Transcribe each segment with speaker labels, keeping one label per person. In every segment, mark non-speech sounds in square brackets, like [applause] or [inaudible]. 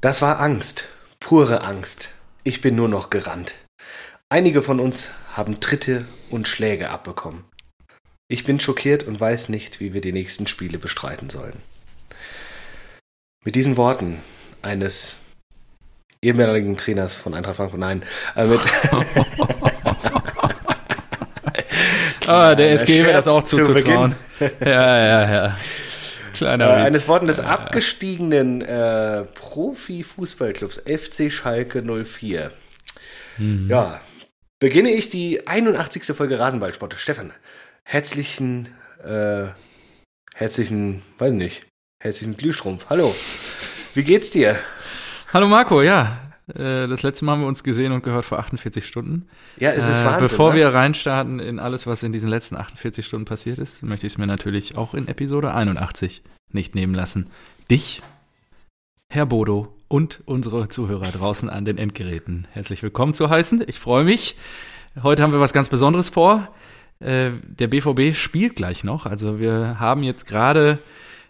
Speaker 1: Das war Angst, pure Angst. Ich bin nur noch gerannt. Einige von uns haben Tritte und Schläge abbekommen. Ich bin schockiert und weiß nicht, wie wir die nächsten Spiele bestreiten sollen. Mit diesen Worten eines ehemaligen Trainers von Eintracht Frankfurt, nein, äh, mit [laughs]
Speaker 2: ah, der SG wäre das auch zuzutrauen. ja, ja, ja.
Speaker 1: Kleiner äh, eines Worten des abgestiegenen äh, Profi-Fußballclubs FC Schalke 04. Mhm. Ja, beginne ich die 81. Folge Rasenballsport. Stefan, herzlichen, äh, herzlichen, weiß nicht, herzlichen Glühstrumpf. Hallo, wie geht's dir?
Speaker 2: Hallo Marco, ja, äh, das letzte Mal haben wir uns gesehen und gehört vor 48 Stunden.
Speaker 1: Ja, es ist äh, Wahnsinn.
Speaker 2: Bevor
Speaker 1: ne?
Speaker 2: wir reinstarten in alles, was in diesen letzten 48 Stunden passiert ist, möchte ich es mir natürlich auch in Episode 81 nicht nehmen lassen. Dich, Herr Bodo und unsere Zuhörer draußen an den Endgeräten herzlich willkommen zu heißen. Ich freue mich. Heute haben wir was ganz Besonderes vor. Äh, der BVB spielt gleich noch. Also wir haben jetzt gerade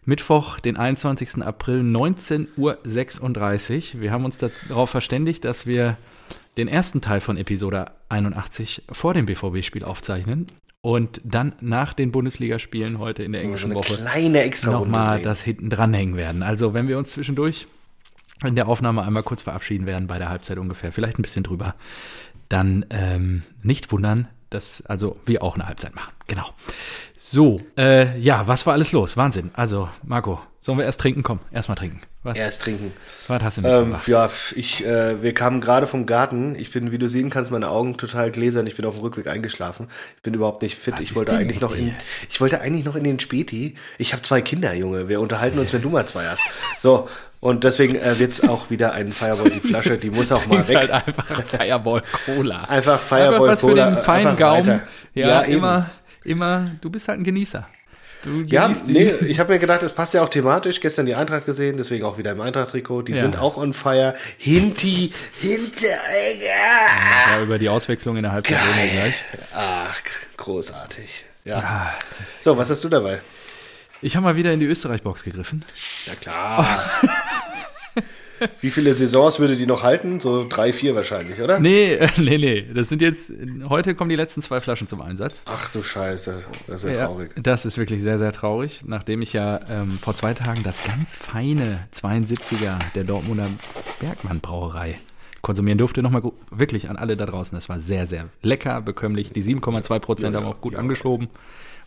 Speaker 2: Mittwoch, den 21. April, 19.36 Uhr. Wir haben uns darauf verständigt, dass wir den ersten Teil von Episode 81 vor dem BVB-Spiel aufzeichnen und dann nach den Bundesligaspielen heute in der englischen
Speaker 1: so
Speaker 2: Woche
Speaker 1: kleine extra
Speaker 2: nochmal das hinten dranhängen werden. Also wenn wir uns zwischendurch in der Aufnahme einmal kurz verabschieden werden, bei der Halbzeit ungefähr, vielleicht ein bisschen drüber, dann ähm, nicht wundern, dass also wir auch eine Halbzeit machen. Genau. So, äh, ja, was war alles los? Wahnsinn. Also, Marco, sollen wir erst trinken? Komm, erstmal trinken.
Speaker 1: Was? Erst trinken.
Speaker 2: Was hast du
Speaker 1: mitgebracht? Ähm, ja, ich, äh, wir kamen gerade vom Garten. Ich bin, wie du sehen kannst, meine Augen total gläsern. Ich bin auf dem Rückweg eingeschlafen. Ich bin überhaupt nicht fit. Was ich wollte eigentlich noch in, ich wollte eigentlich noch in den Späti. Ich habe zwei Kinder, Junge. Wir unterhalten uns, wenn du mal zwei hast. So, und deswegen äh, wird es auch wieder ein Fireball, die Flasche, die muss auch [laughs] mal weg. Halt
Speaker 2: einfach Fireball Cola.
Speaker 1: Einfach Fireball einfach was
Speaker 2: Cola. Für den feinen Gaumen. Ja, ja immer, immer, du bist halt ein Genießer.
Speaker 1: Ja, nee, ich habe mir gedacht, es passt ja auch thematisch. Gestern die Eintracht gesehen, deswegen auch wieder im Eintracht-Trikot. Die ja. sind auch on fire. Hinti, hinter,
Speaker 2: ja, über die Auswechslung in der Halbzeit gleich.
Speaker 1: Ach, großartig. Ja. ja so, was hast du dabei?
Speaker 2: Ich habe mal wieder in die Österreich-Box gegriffen.
Speaker 1: Ja klar. [laughs] Wie viele Saisons würde die noch halten? So drei, vier wahrscheinlich, oder?
Speaker 2: Nee, äh, [laughs] nee, nee. Das sind jetzt, heute kommen die letzten zwei Flaschen zum Einsatz.
Speaker 1: Ach du Scheiße, das ist ja, ja traurig.
Speaker 2: Das ist wirklich sehr, sehr traurig, nachdem ich ja ähm, vor zwei Tagen das ganz feine 72er der Dortmunder Bergmann Brauerei konsumieren durfte. Nochmal wirklich an alle da draußen. Das war sehr, sehr lecker, bekömmlich. Die 7,2 Prozent ja, haben auch gut ja. angeschoben.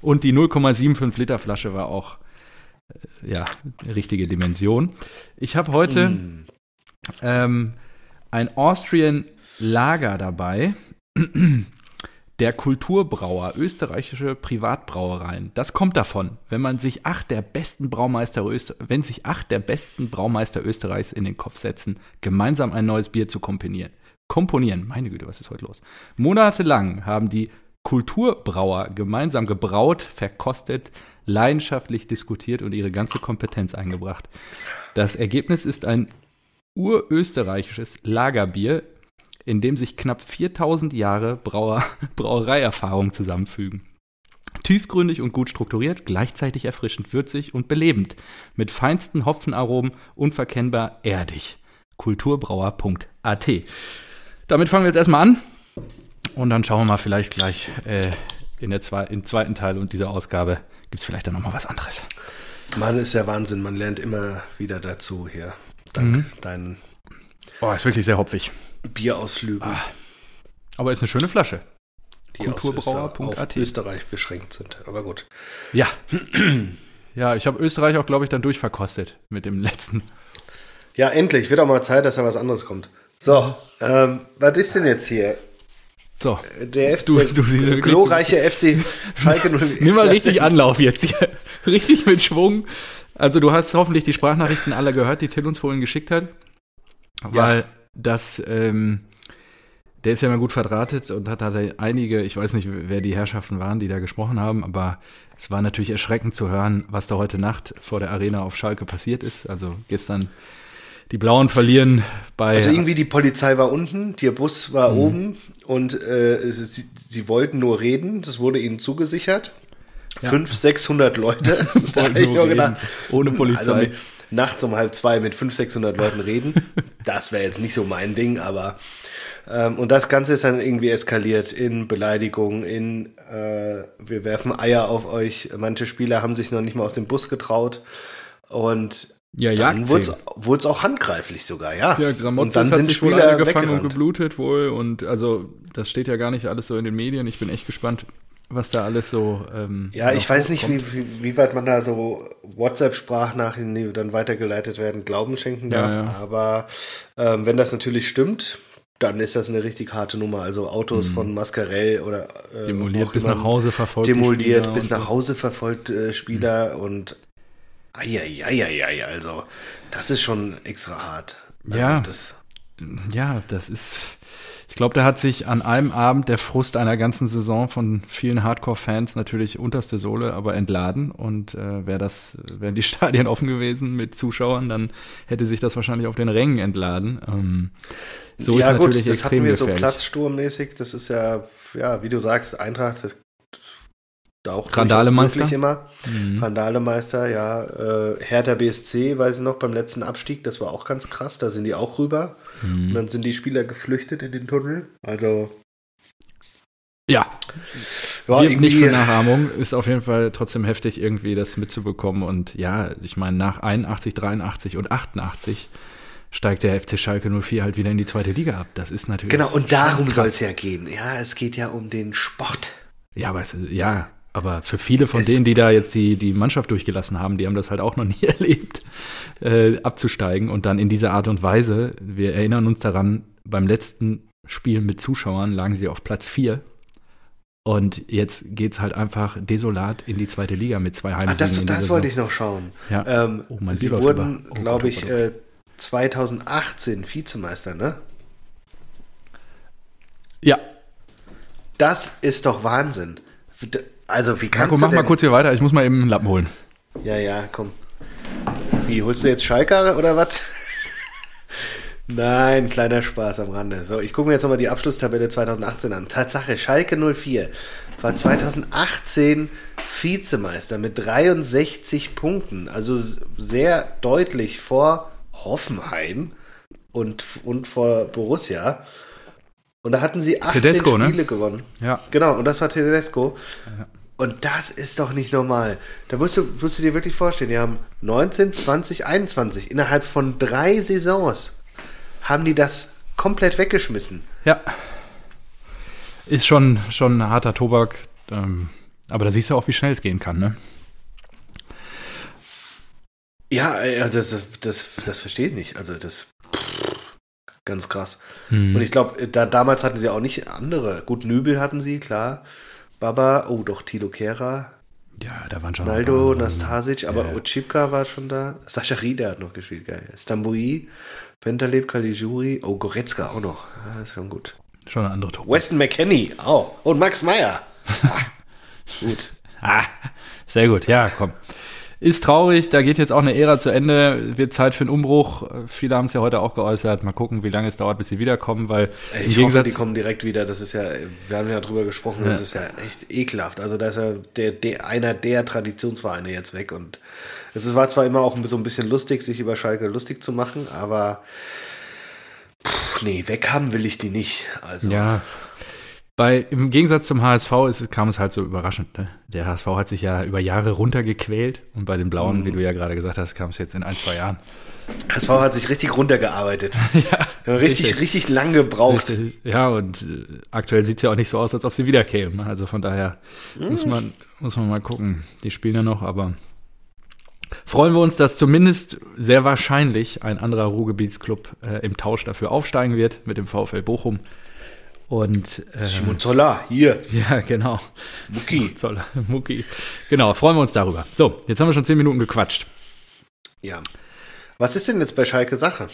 Speaker 2: Und die 0,75 Liter Flasche war auch ja, richtige Dimension. Ich habe heute mm. ähm, ein Austrian Lager dabei. [clears throat] Der Kulturbrauer, österreichische Privatbrauereien. Das kommt davon, wenn man sich acht der besten Braumeister wenn sich acht der besten Braumeister Österreichs in den Kopf setzen, gemeinsam ein neues Bier zu komponieren. Komponieren, meine Güte, was ist heute los? Monatelang haben die Kulturbrauer gemeinsam gebraut, verkostet, leidenschaftlich diskutiert und ihre ganze Kompetenz eingebracht. Das Ergebnis ist ein urösterreichisches Lagerbier, in dem sich knapp 4000 Jahre Brauer [laughs] Brauereierfahrung zusammenfügen. Tiefgründig und gut strukturiert, gleichzeitig erfrischend würzig und belebend, mit feinsten Hopfenaromen, unverkennbar erdig. Kulturbrauer.at. Damit fangen wir jetzt erstmal an. Und dann schauen wir mal vielleicht gleich äh, in der zwei, im zweiten Teil und dieser Ausgabe gibt es vielleicht dann nochmal was anderes.
Speaker 1: Mann, ist ja Wahnsinn. Man lernt immer wieder dazu hier. Dank mhm. deinen.
Speaker 2: Oh, ist wirklich sehr hopfig.
Speaker 1: Bierausflügen. Ah.
Speaker 2: Aber ist eine schöne Flasche.
Speaker 1: Die Kulturbrauer.at. Österreich beschränkt sind. Aber gut.
Speaker 2: Ja. [clears throat] ja, ich habe Österreich auch, glaube ich, dann durchverkostet mit dem letzten.
Speaker 1: Ja, endlich. Wird auch mal Zeit, dass da was anderes kommt. So, ähm, was ist denn jetzt hier?
Speaker 2: So.
Speaker 1: Der, F du, der du glorreiche FC Schalke [laughs]
Speaker 2: Nimm mal richtig Anlauf jetzt hier. [laughs] richtig mit Schwung. Also du hast hoffentlich die Sprachnachrichten aller gehört, die Till uns vorhin geschickt hat. Weil ja. das, ähm, der ist ja mal gut verdrahtet und hat, hat einige, ich weiß nicht, wer die Herrschaften waren, die da gesprochen haben, aber es war natürlich erschreckend zu hören, was da heute Nacht vor der Arena auf Schalke passiert ist. Also gestern die Blauen verlieren bei.
Speaker 1: Also irgendwie die Polizei war unten, der Bus war mhm. oben und äh, sie, sie, wollten nur reden. Das wurde ihnen zugesichert. Ja. 500, 600 Leute. [laughs] [laughs]
Speaker 2: gedacht, ohne Polizei. Also,
Speaker 1: nachts um halb zwei mit 500, 600 Leuten [laughs] reden. Das wäre jetzt nicht so mein Ding, aber ähm, und das Ganze ist dann irgendwie eskaliert in Beleidigungen, in äh, wir werfen Eier auf euch. Manche Spieler haben sich noch nicht mal aus dem Bus getraut und
Speaker 2: ja,
Speaker 1: dann wurde es auch handgreiflich sogar, ja.
Speaker 2: Ja, Gramotzes und dann sind sich wohl alle gefangen und geblutet wohl und also das steht ja gar nicht alles so in den Medien. Ich bin echt gespannt, was da alles so. Ähm,
Speaker 1: ja, ich weiß nicht, wie, wie, wie, weit man da so WhatsApp-Sprachnachrichten, die dann weitergeleitet werden, Glauben schenken darf. Ja, ja. Aber ähm, wenn das natürlich stimmt, dann ist das eine richtig harte Nummer. Also Autos mhm. von Mascarell oder
Speaker 2: äh, demoliert bis nach Hause verfolgt.
Speaker 1: Demoliert bis nach Hause verfolgt äh, Spieler mhm. und Eieieiei, also das ist schon extra hart. Also,
Speaker 2: ja, das, ja, das ist ich glaube, da hat sich an einem Abend der Frust einer ganzen Saison von vielen Hardcore-Fans natürlich unterste Sohle aber entladen. Und äh, wäre das, wären die [laughs] Stadien offen gewesen mit Zuschauern, dann hätte sich das wahrscheinlich auf den Rängen entladen. Ähm,
Speaker 1: so ja, ist gut, natürlich das hatten wir gefährlich. so platzsturmmäßig. Das ist ja, ja, wie du sagst, Eintracht, das
Speaker 2: da auch Randalemeister
Speaker 1: immer. Mhm. Randalemeister, ja. Äh, Hertha BSC, weiß ich noch, beim letzten Abstieg, das war auch ganz krass, da sind die auch rüber. Mhm. Und dann sind die Spieler geflüchtet in den Tunnel. Also.
Speaker 2: Ja. ja Wirkt nicht für Nachahmung, ist auf jeden Fall trotzdem heftig, irgendwie das mitzubekommen. Und ja, ich meine, nach 81, 83 und 88 steigt der FC Schalke 04 halt wieder in die zweite Liga ab. Das ist natürlich.
Speaker 1: Genau, und darum soll es ja gehen. Ja, es geht ja um den Sport.
Speaker 2: Ja, aber es, ja, aber für viele von es denen, die da jetzt die, die Mannschaft durchgelassen haben, die haben das halt auch noch [laughs] nie erlebt, äh, abzusteigen und dann in dieser Art und Weise. Wir erinnern uns daran, beim letzten Spiel mit Zuschauern lagen sie auf Platz 4. Und jetzt geht es halt einfach desolat in die zweite Liga mit zwei Heimsiegen.
Speaker 1: Ah, das, das wollte ich noch schauen.
Speaker 2: Ja.
Speaker 1: Ähm, oh, sie wurden, oh, glaube ich, äh, 2018 Vizemeister, ne?
Speaker 2: Ja.
Speaker 1: Das ist doch Wahnsinn. Also, wie kannst
Speaker 2: Marco, du. mach mal kurz hier weiter, ich muss mal eben einen Lappen holen.
Speaker 1: Ja, ja, komm. Wie, holst du jetzt Schalke oder was? [laughs] Nein, kleiner Spaß am Rande. So, ich gucke mir jetzt nochmal die Abschlusstabelle 2018 an. Tatsache, Schalke 04 war 2018 Vizemeister mit 63 Punkten. Also sehr deutlich vor Hoffenheim und, und vor Borussia. Und da hatten sie 18 Tedesco, ne? Spiele ne? gewonnen.
Speaker 2: Ja.
Speaker 1: Genau, und das war Tedesco. Ja. Und das ist doch nicht normal. Da musst du, musst du dir wirklich vorstellen, die haben 19, 20, 21, innerhalb von drei Saisons haben die das komplett weggeschmissen.
Speaker 2: Ja. Ist schon, schon ein harter Tobak. Ähm, aber da siehst du auch, wie schnell es gehen kann, ne?
Speaker 1: Ja, ja das, das, das verstehe ich nicht. Also das ganz krass. Hm. Und ich glaube, da, damals hatten sie auch nicht andere. Gut, Nübel hatten sie, klar. Baba, oh doch, Tilo Kehra.
Speaker 2: Ja, da waren schon.
Speaker 1: Naldo, Nastasic, aber ja. Ochipka war schon da. Sascha Rieder hat noch gespielt, geil. Stambui, Pentaleb, Caligiuri, oh, Goretzka auch noch. Ja, ist schon gut.
Speaker 2: Schon eine andere Truppe.
Speaker 1: Weston McKenney, auch. Oh. Und Max Meyer. [laughs] Ah,
Speaker 2: gut. Ah, sehr gut, ja, komm. Ist traurig, da geht jetzt auch eine Ära zu Ende, wird Zeit für einen Umbruch. Viele haben es ja heute auch geäußert. Mal gucken, wie lange es dauert, bis sie wiederkommen, weil
Speaker 1: ich hoffe, die kommen direkt wieder. Das ist ja, wir haben ja drüber gesprochen, ja. das ist ja echt ekelhaft. Also da ist ja der, der, einer der Traditionsvereine jetzt weg und es war zwar immer auch so ein bisschen lustig, sich über Schalke lustig zu machen, aber pff, nee, weg haben will ich die nicht. Also
Speaker 2: ja, bei, Im Gegensatz zum HSV ist, kam es halt so überraschend. Ne? Der HSV hat sich ja über Jahre runtergequält und bei den Blauen, mhm. wie du ja gerade gesagt hast, kam es jetzt in ein, zwei Jahren.
Speaker 1: HSV hat sich richtig runtergearbeitet. [laughs] ja, richtig, richtig, richtig lang gebraucht. Richtig,
Speaker 2: ja, und äh, aktuell sieht es ja auch nicht so aus, als ob sie wiederkämen. Also von daher mhm. muss, man, muss man mal gucken. Die spielen ja noch, aber freuen wir uns, dass zumindest sehr wahrscheinlich ein anderer Ruhrgebietsclub äh, im Tausch dafür aufsteigen wird mit dem VfL Bochum. Und
Speaker 1: äh, Simon Zoller, hier.
Speaker 2: Ja, genau.
Speaker 1: Mucki.
Speaker 2: Zoller, Mucki. Genau, freuen wir uns darüber. So, jetzt haben wir schon zehn Minuten gequatscht.
Speaker 1: Ja. Was ist denn jetzt bei Schalke Sache?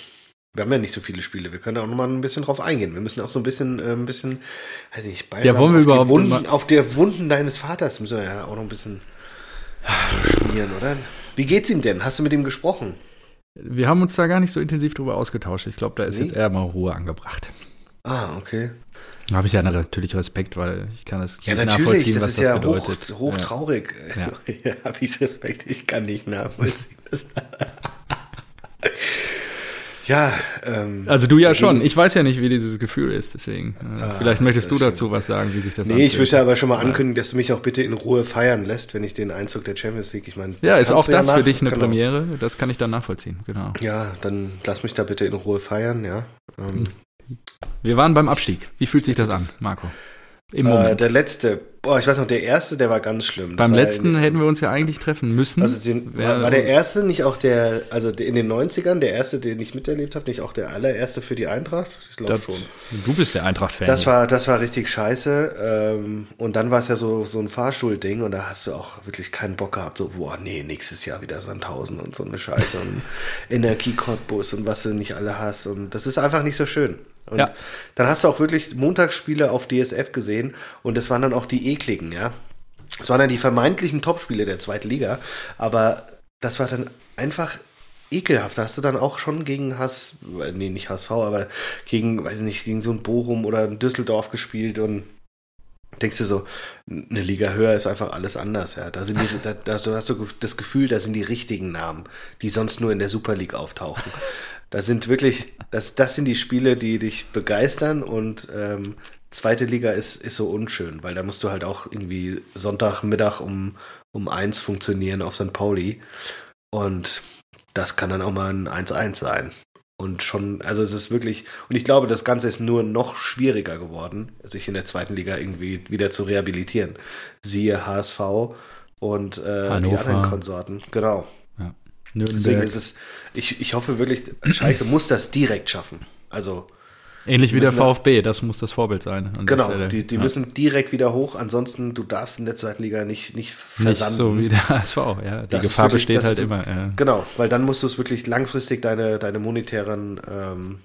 Speaker 1: Wir haben ja nicht so viele Spiele. Wir können auch noch mal ein bisschen drauf eingehen. Wir müssen auch so ein bisschen, äh, ein bisschen, weiß nicht,
Speaker 2: ja, wollen wir
Speaker 1: auf,
Speaker 2: überhaupt
Speaker 1: Wunden, auf der Wunden deines Vaters müssen wir ja auch noch ein bisschen schmieren, oder? Wie geht's ihm denn? Hast du mit ihm gesprochen?
Speaker 2: Wir haben uns da gar nicht so intensiv drüber ausgetauscht. Ich glaube, da ist nee? jetzt eher mal Ruhe angebracht.
Speaker 1: Ah, okay.
Speaker 2: Da habe ich ja natürlich Respekt, weil ich kann es
Speaker 1: ja, nicht nachvollziehen, das was ist das ja bedeutet. Hoch, hochtraurig. Ja, ja [laughs] habe ich Respekt, ich kann nicht nachvollziehen. [laughs] Ja,
Speaker 2: ähm, also du ja schon. Ich weiß ja nicht, wie dieses Gefühl ist, deswegen. Äh, ah, vielleicht möchtest du dazu schön. was sagen, wie sich das
Speaker 1: Nee, anfühlt. ich möchte aber schon mal ankündigen, dass du mich auch bitte in Ruhe feiern lässt, wenn ich den Einzug der Champions League, ich meine.
Speaker 2: Ja, ist auch das ja für dich eine genau. Premiere, das kann ich dann nachvollziehen, genau.
Speaker 1: Ja, dann lass mich da bitte in Ruhe feiern, ja. Ähm,
Speaker 2: Wir waren beim Abstieg. Wie fühlt sich das an, Marco?
Speaker 1: Im äh, Moment. Äh, der letzte, boah, ich weiß noch, der erste, der war ganz schlimm.
Speaker 2: Das Beim letzten in, hätten wir uns ja eigentlich treffen müssen.
Speaker 1: Also den, war, war, der erste nicht auch der, also in den 90ern, der erste, den ich miterlebt habe, nicht auch der allererste für die Eintracht? Ich glaube schon.
Speaker 2: Du bist der Eintracht-Fan.
Speaker 1: Das war, das war richtig scheiße. Ähm, und dann war es ja so, so ein Fahrstuhl-Ding und da hast du auch wirklich keinen Bock gehabt. So, boah, nee, nächstes Jahr wieder Sandhausen und so eine Scheiße und Energie-Cottbus und was du nicht alle hast. Und das ist einfach nicht so schön. Und ja. dann hast du auch wirklich Montagsspiele auf DSF gesehen und das waren dann auch die ekligen, ja. Es waren dann die vermeintlichen Topspiele der zweiten Liga, aber das war dann einfach ekelhaft. Da hast du dann auch schon gegen Hass, nee, nicht HSV, aber gegen, weiß nicht, gegen so ein Bochum oder ein Düsseldorf gespielt und denkst du so, eine Liga höher ist einfach alles anders, ja. Da sind die, da, da hast du das Gefühl, da sind die richtigen Namen, die sonst nur in der Super League auftauchen. Das sind wirklich, das, das sind die Spiele, die dich begeistern und ähm, zweite Liga ist, ist so unschön, weil da musst du halt auch irgendwie Sonntagmittag um, um eins funktionieren auf St. Pauli. Und das kann dann auch mal ein 1-1 sein. Und schon, also es ist wirklich, und ich glaube, das Ganze ist nur noch schwieriger geworden, sich in der zweiten Liga irgendwie wieder zu rehabilitieren. Siehe HSV und äh, die anderen Konsorten. Genau. Nürnberg. Deswegen ist es, ich, ich hoffe wirklich, Schalke muss das direkt schaffen. Also.
Speaker 2: Ähnlich wie der VfB, das muss das Vorbild sein.
Speaker 1: Genau, die, die ja. müssen direkt wieder hoch, ansonsten du darfst in der zweiten Liga nicht, nicht versanden. Nicht
Speaker 2: so wie der [laughs] HSV, ja. Die das Gefahr wirklich, besteht halt immer. Ja.
Speaker 1: Genau, weil dann musst du es wirklich langfristig deine, deine monetären ähm,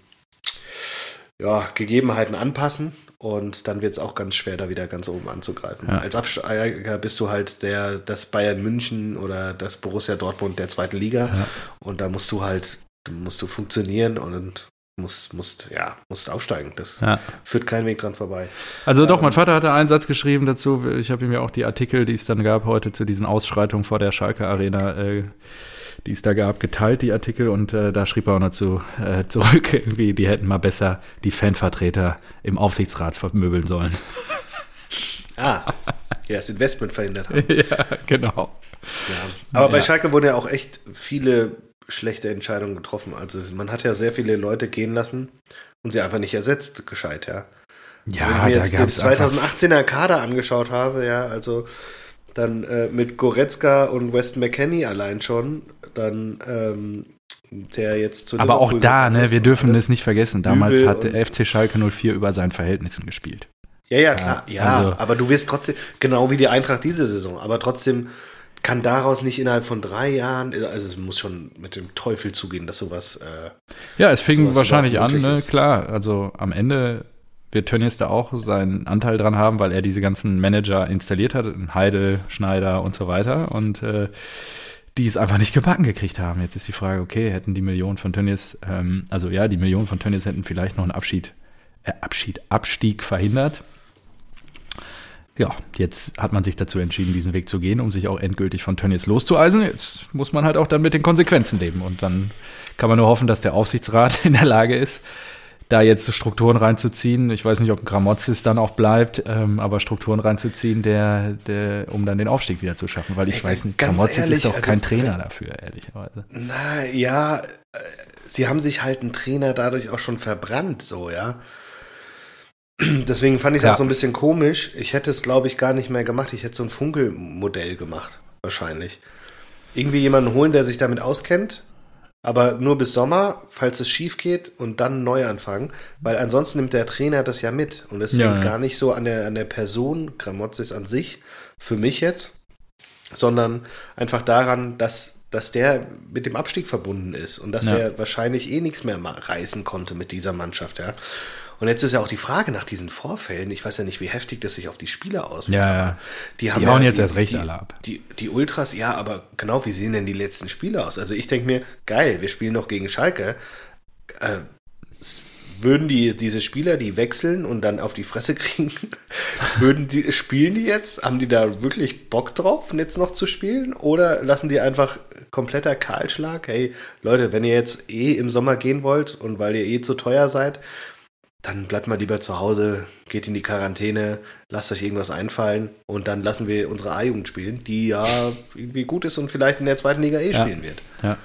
Speaker 1: ja, Gegebenheiten anpassen und dann wird es auch ganz schwer, da wieder ganz oben anzugreifen. Ja. Als Absteiger bist du halt der, das Bayern München oder das Borussia Dortmund der zweiten Liga. Ja. Und da musst du halt, musst du funktionieren und musst, musst, ja, musst aufsteigen. Das ja. führt keinen Weg dran vorbei.
Speaker 2: Also doch, mein Vater hatte einen Satz geschrieben dazu. Ich habe ihm ja auch die Artikel, die es dann gab heute zu diesen Ausschreitungen vor der Schalke Arena äh, die es da gab, geteilt, die Artikel. Und äh, da schrieb er auch noch zu, äh, zurück, [laughs] irgendwie, die hätten mal besser die Fanvertreter im Aufsichtsrat vermöbeln sollen. [laughs]
Speaker 1: Ah, ja, das Investment verhindert haben. [laughs]
Speaker 2: ja, genau.
Speaker 1: Ja. Aber ja. bei Schalke wurden ja auch echt viele schlechte Entscheidungen getroffen. Also man hat ja sehr viele Leute gehen lassen und sie einfach nicht ersetzt, gescheit, ja. Ja, Wenn ich mir jetzt den 2018er Kader angeschaut habe, ja, also dann äh, mit Goretzka und Weston McKenney allein schon, dann ähm, der jetzt
Speaker 2: zu Aber auch da, ne, wir dürfen das nicht vergessen, damals hat der FC Schalke 04 über seinen Verhältnissen gespielt.
Speaker 1: Ja, ja, klar, ja, also, aber du wirst trotzdem, genau wie die Eintracht diese Saison, aber trotzdem kann daraus nicht innerhalb von drei Jahren, also es muss schon mit dem Teufel zugehen, dass sowas. Äh,
Speaker 2: ja, es fing wahrscheinlich an, ne? klar. Also am Ende wird Tönnies da auch seinen Anteil dran haben, weil er diese ganzen Manager installiert hat, Heide, Schneider und so weiter. Und äh, die es einfach nicht gebacken gekriegt haben. Jetzt ist die Frage, okay, hätten die Millionen von Tönnies, ähm, also ja, die Millionen von Tönnies hätten vielleicht noch einen Abschied, äh, Abschied, Abstieg verhindert. Ja, jetzt hat man sich dazu entschieden, diesen Weg zu gehen, um sich auch endgültig von Tönnies loszueisen. Jetzt muss man halt auch dann mit den Konsequenzen leben. Und dann kann man nur hoffen, dass der Aufsichtsrat [laughs] in der Lage ist, da jetzt Strukturen reinzuziehen. Ich weiß nicht, ob ein Gramozis dann auch bleibt, ähm, aber Strukturen reinzuziehen, der, der, um dann den Aufstieg wieder zu schaffen. Weil ich Ey, weiß nicht, Gramozis ist doch also, kein Trainer dafür, ehrlicherweise.
Speaker 1: Na ja, äh, sie haben sich halt einen Trainer dadurch auch schon verbrannt, so, ja. [clears throat] Deswegen fand ich es ja. auch so ein bisschen komisch. Ich hätte es, glaube ich, gar nicht mehr gemacht. Ich hätte so ein Funkelmodell gemacht, wahrscheinlich. Irgendwie jemanden holen, der sich damit auskennt, aber nur bis Sommer, falls es schief geht und dann neu anfangen, weil ansonsten nimmt der Trainer das ja mit und es ja, liegt ja. gar nicht so an der, an der Person Gramozis an sich, für mich jetzt, sondern einfach daran, dass, dass der mit dem Abstieg verbunden ist und dass ja. der wahrscheinlich eh nichts mehr reißen konnte mit dieser Mannschaft, ja. Und jetzt ist ja auch die Frage nach diesen Vorfällen. Ich weiß ja nicht, wie heftig das sich auf die Spieler auswirkt.
Speaker 2: Ja, ja.
Speaker 1: Die, haben
Speaker 2: die
Speaker 1: hauen
Speaker 2: ja, jetzt die, erst recht die, alle ab.
Speaker 1: Die, die Ultras, ja, aber genau, wie sehen denn die letzten Spiele aus? Also ich denke mir, geil, wir spielen noch gegen Schalke. Äh, würden die, diese Spieler, die wechseln und dann auf die Fresse [laughs] kriegen, würden die, spielen die jetzt? Haben die da wirklich Bock drauf, jetzt noch zu spielen? Oder lassen die einfach kompletter Kahlschlag? Hey, Leute, wenn ihr jetzt eh im Sommer gehen wollt und weil ihr eh zu teuer seid, dann bleibt mal lieber zu Hause, geht in die Quarantäne, lasst euch irgendwas einfallen und dann lassen wir unsere A-Jugend spielen, die ja irgendwie gut ist und vielleicht in der zweiten Liga eh ja. spielen wird.
Speaker 2: Ja.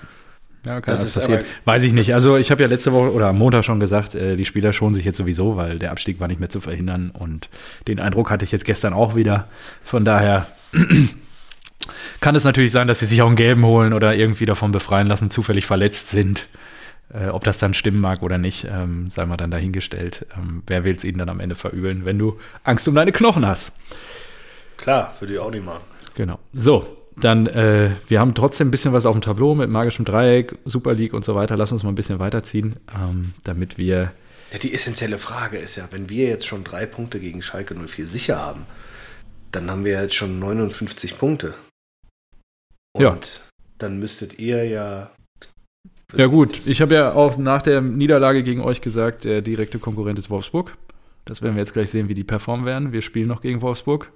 Speaker 2: Ja, kann das ist passieren. Weiß ich nicht. Also ich habe ja letzte Woche oder am Montag schon gesagt, äh, die Spieler schonen sich jetzt sowieso, weil der Abstieg war nicht mehr zu verhindern. Und den Eindruck hatte ich jetzt gestern auch wieder. Von daher [clears throat] kann es natürlich sein, dass sie sich auch einen gelben holen oder irgendwie davon befreien lassen, zufällig verletzt sind. Äh, ob das dann stimmen mag oder nicht, ähm, sei mal dann dahingestellt. Ähm, wer will es ihnen dann am Ende verübeln, wenn du Angst um deine Knochen hast?
Speaker 1: Klar, würde ich auch nicht machen.
Speaker 2: Genau. So, dann, äh, wir haben trotzdem ein bisschen was auf dem Tableau mit magischem Dreieck, Super League und so weiter. Lass uns mal ein bisschen weiterziehen, ähm, damit wir.
Speaker 1: Ja, die essentielle Frage ist ja, wenn wir jetzt schon drei Punkte gegen Schalke 04 sicher haben, dann haben wir jetzt schon 59 Punkte. Und ja. dann müsstet ihr ja.
Speaker 2: Ja, gut. Ich habe ja auch nach der Niederlage gegen euch gesagt, der direkte Konkurrent ist Wolfsburg. Das werden wir jetzt gleich sehen, wie die performen werden. Wir spielen noch gegen Wolfsburg.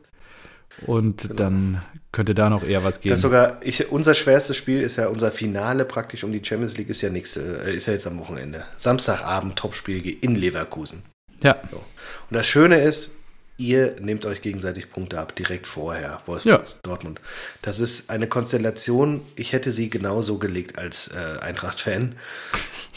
Speaker 2: Und genau. dann könnte da noch eher was gehen.
Speaker 1: Das sogar, ich, unser schwerstes Spiel ist ja unser Finale praktisch um die Champions League, ist ja nächste, ist ja jetzt am Wochenende. Samstagabend Topspiel in Leverkusen.
Speaker 2: Ja.
Speaker 1: So. Und das Schöne ist, ihr nehmt euch gegenseitig Punkte ab, direkt vorher, Wolfsburg, ja. Dortmund. Das ist eine Konstellation, ich hätte sie genauso gelegt als äh, Eintracht-Fan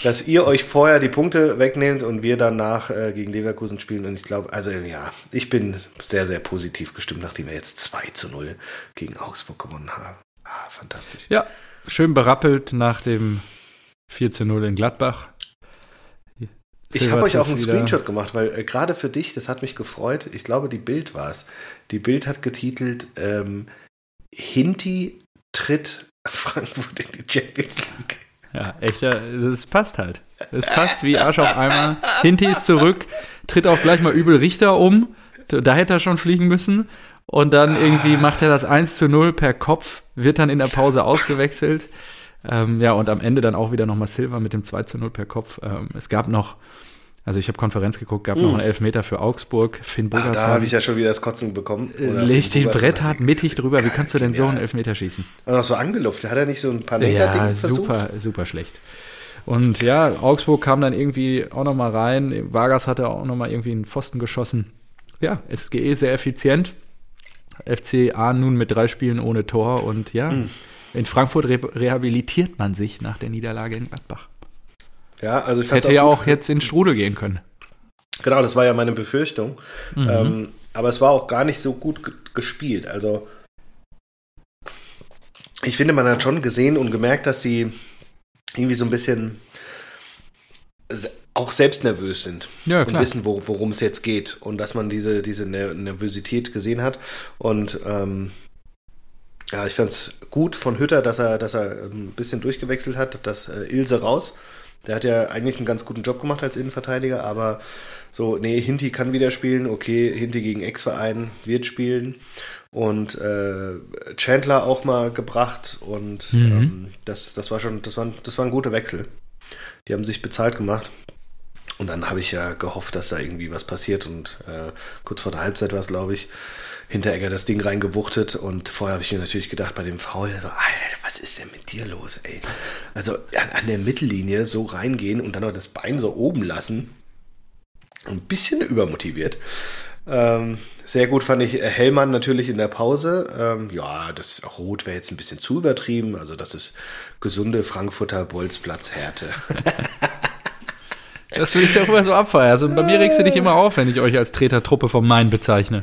Speaker 1: dass ihr euch vorher die Punkte wegnehmt und wir danach äh, gegen Leverkusen spielen. Und ich glaube, also ja, ich bin sehr, sehr positiv gestimmt, nachdem wir jetzt 2 zu 0 gegen Augsburg gewonnen haben. Ah, fantastisch.
Speaker 2: Ja, schön berappelt nach dem 4 zu 0 in Gladbach.
Speaker 1: Ich habe euch auch einen Screenshot gemacht, weil äh, gerade für dich, das hat mich gefreut. Ich glaube, die Bild war es. Die Bild hat getitelt: ähm, Hinti tritt Frankfurt in die Champions League.
Speaker 2: Ja, echter, das passt halt. Es passt wie Arsch auf Eimer. Hinti ist zurück, tritt auch gleich mal übel Richter um. Da hätte er schon fliegen müssen. Und dann irgendwie macht er das 1 zu 0 per Kopf, wird dann in der Pause ausgewechselt. Ähm, ja, und am Ende dann auch wieder nochmal Silver mit dem 2 zu 0 per Kopf. Ähm, es gab noch also ich habe Konferenz geguckt, gab mm. noch einen Elfmeter für Augsburg. Finn Bogerson.
Speaker 1: Ah, da habe ich ja schon wieder das Kotzen bekommen.
Speaker 2: Äh, Legt die Brett hart mittig drüber. Wie kannst du denn so einen Elfmeter schießen?
Speaker 1: Und auch so angelupft. Hat er nicht so ein paar
Speaker 2: Ja, super, super schlecht. Und ja, Augsburg kam dann irgendwie auch noch mal rein. Vargas hatte auch noch mal irgendwie einen Pfosten geschossen. Ja, SGE sehr effizient. FCA nun mit drei Spielen ohne Tor. Und ja, mm. In Frankfurt re rehabilitiert man sich nach der Niederlage in Gladbach.
Speaker 1: Ja, also
Speaker 2: ich hätte auch ja auch jetzt in Strudel gehen können.
Speaker 1: Genau, das war ja meine Befürchtung. Mhm. Ähm, aber es war auch gar nicht so gut gespielt. Also ich finde, man hat schon gesehen und gemerkt, dass sie irgendwie so ein bisschen auch selbst nervös sind
Speaker 2: ja,
Speaker 1: und wissen, wo, worum es jetzt geht und dass man diese, diese Nervosität gesehen hat. Und ähm, ja, ich fand es gut von Hütter, dass er, dass er ein bisschen durchgewechselt hat, dass äh, Ilse raus der hat ja eigentlich einen ganz guten Job gemacht als Innenverteidiger, aber so, nee, Hinti kann wieder spielen, okay, Hinti gegen Ex-Verein wird spielen und äh, Chandler auch mal gebracht und mhm. ähm, das, das war schon, das war, das war ein guter Wechsel. Die haben sich bezahlt gemacht. Und dann habe ich ja gehofft, dass da irgendwie was passiert und äh, kurz vor der Halbzeit war es, glaube ich, Hinteregger das Ding reingewuchtet und vorher habe ich mir natürlich gedacht, bei dem Foul, so, Alter, was ist denn mit dir los, ey? Also an, an der Mittellinie so reingehen und dann noch das Bein so oben lassen. Ein bisschen übermotiviert. Ähm, sehr gut fand ich Hellmann natürlich in der Pause. Ähm, ja, das Rot wäre jetzt ein bisschen zu übertrieben. Also das ist gesunde Frankfurter Bolzplatzhärte.
Speaker 2: Dass du dich darüber so abfeierst. Also bei mir regst du dich immer auf, wenn ich euch als Tretertruppe vom Main bezeichne.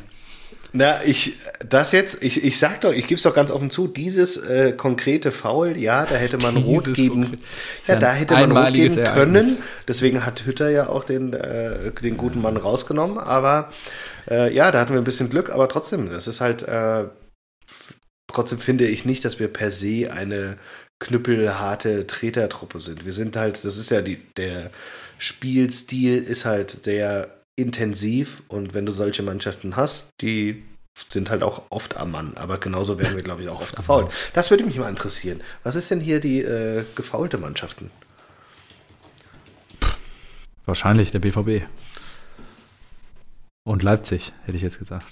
Speaker 1: Na, ich, das jetzt, ich, ich sag doch, ich gebe es doch ganz offen zu, dieses äh, konkrete Foul, ja, da hätte man dieses rot geben, ja, da hätte man rot geben können. Ereignis. Deswegen hat Hütter ja auch den, äh, den guten Mann rausgenommen, aber äh, ja, da hatten wir ein bisschen Glück, aber trotzdem, das ist halt, äh, trotzdem finde ich nicht, dass wir per se eine knüppelharte Tretertruppe sind. Wir sind halt, das ist ja die, der Spielstil ist halt sehr intensiv und wenn du solche Mannschaften hast, die sind halt auch oft am Mann, aber genauso werden wir, glaube ich, auch oft gefault. Das würde mich mal interessieren. Was ist denn hier die äh, gefaulte Mannschaften?
Speaker 2: Wahrscheinlich der BVB. Und Leipzig, hätte ich jetzt gesagt.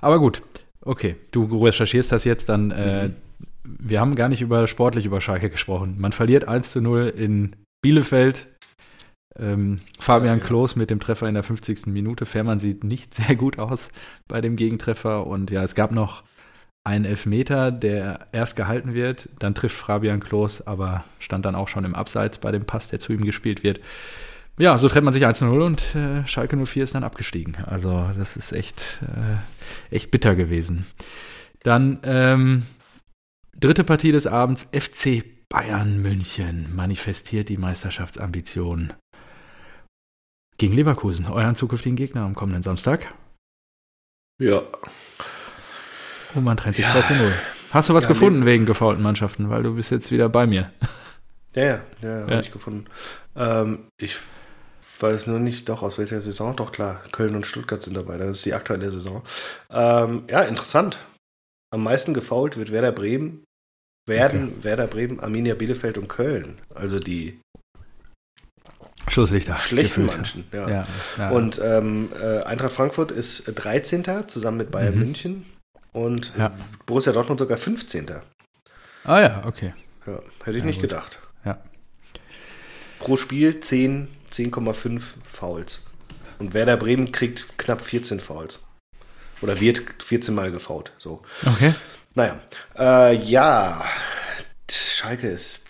Speaker 2: Aber gut, okay, du recherchierst das jetzt, dann äh, mhm. wir haben gar nicht über sportlich über Schalke gesprochen. Man verliert 1 zu 0 in Bielefeld. Ähm, Fabian Klos mit dem Treffer in der 50. Minute. Fährmann sieht nicht sehr gut aus bei dem Gegentreffer. Und ja, es gab noch einen Elfmeter, der erst gehalten wird. Dann trifft Fabian Klos, aber stand dann auch schon im Abseits bei dem Pass, der zu ihm gespielt wird. Ja, so trennt man sich 1-0 und äh, Schalke 04 ist dann abgestiegen. Also das ist echt, äh, echt bitter gewesen. Dann ähm, dritte Partie des Abends, FC Bayern München manifestiert die Meisterschaftsambition gegen Leverkusen, euren zukünftigen Gegner am kommenden Samstag.
Speaker 1: Ja.
Speaker 2: Und man trennt sich ja. 2 zu 0. Hast du was ja, gefunden wegen gefaulten Mannschaften? Weil du bist jetzt wieder bei mir. [laughs]
Speaker 1: Ja, ja, ja, ja. habe ich gefunden. Ähm, ich weiß nur nicht, doch, aus welcher Saison. Doch, klar, Köln und Stuttgart sind dabei. Das ist die aktuelle Saison. Ähm, ja, interessant. Am meisten gefault wird Werder Bremen, werden okay. Werder Bremen, Arminia Bielefeld und Köln. Also die
Speaker 2: Schlusslichter.
Speaker 1: Schlechten Manchen, ja. ja, ja. Und ähm, äh, Eintracht Frankfurt ist 13. zusammen mit Bayern mhm. München und ja. Borussia Dortmund sogar 15.
Speaker 2: Ah ja, okay.
Speaker 1: Hätte ich nicht gut. gedacht.
Speaker 2: Ja.
Speaker 1: Pro Spiel 10 10,5 Fouls. Und Werder Bremen kriegt knapp 14 Fouls. Oder wird 14 Mal gefault. So.
Speaker 2: Okay.
Speaker 1: Naja. Äh, ja. Schalke ist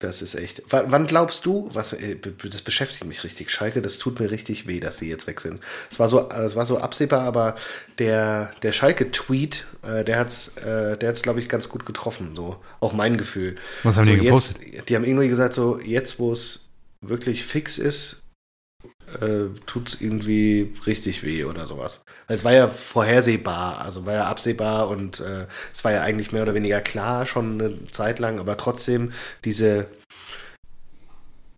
Speaker 1: das ist echt. W wann glaubst du, was äh, das beschäftigt mich richtig, Schalke, das tut mir richtig weh, dass sie jetzt weg sind. Es war so, es war so absehbar, aber der, der Schalke-Tweet, äh, der hat's, äh, der hat's, glaube ich, ganz gut getroffen. So, auch mein Gefühl.
Speaker 2: Was haben
Speaker 1: so,
Speaker 2: die gepostet?
Speaker 1: Jetzt, die haben irgendwie gesagt, so, jetzt, wo es wirklich fix ist, äh, tut es irgendwie richtig weh oder sowas. Es war ja vorhersehbar, also war ja absehbar und äh, es war ja eigentlich mehr oder weniger klar schon eine Zeit lang, aber trotzdem diese,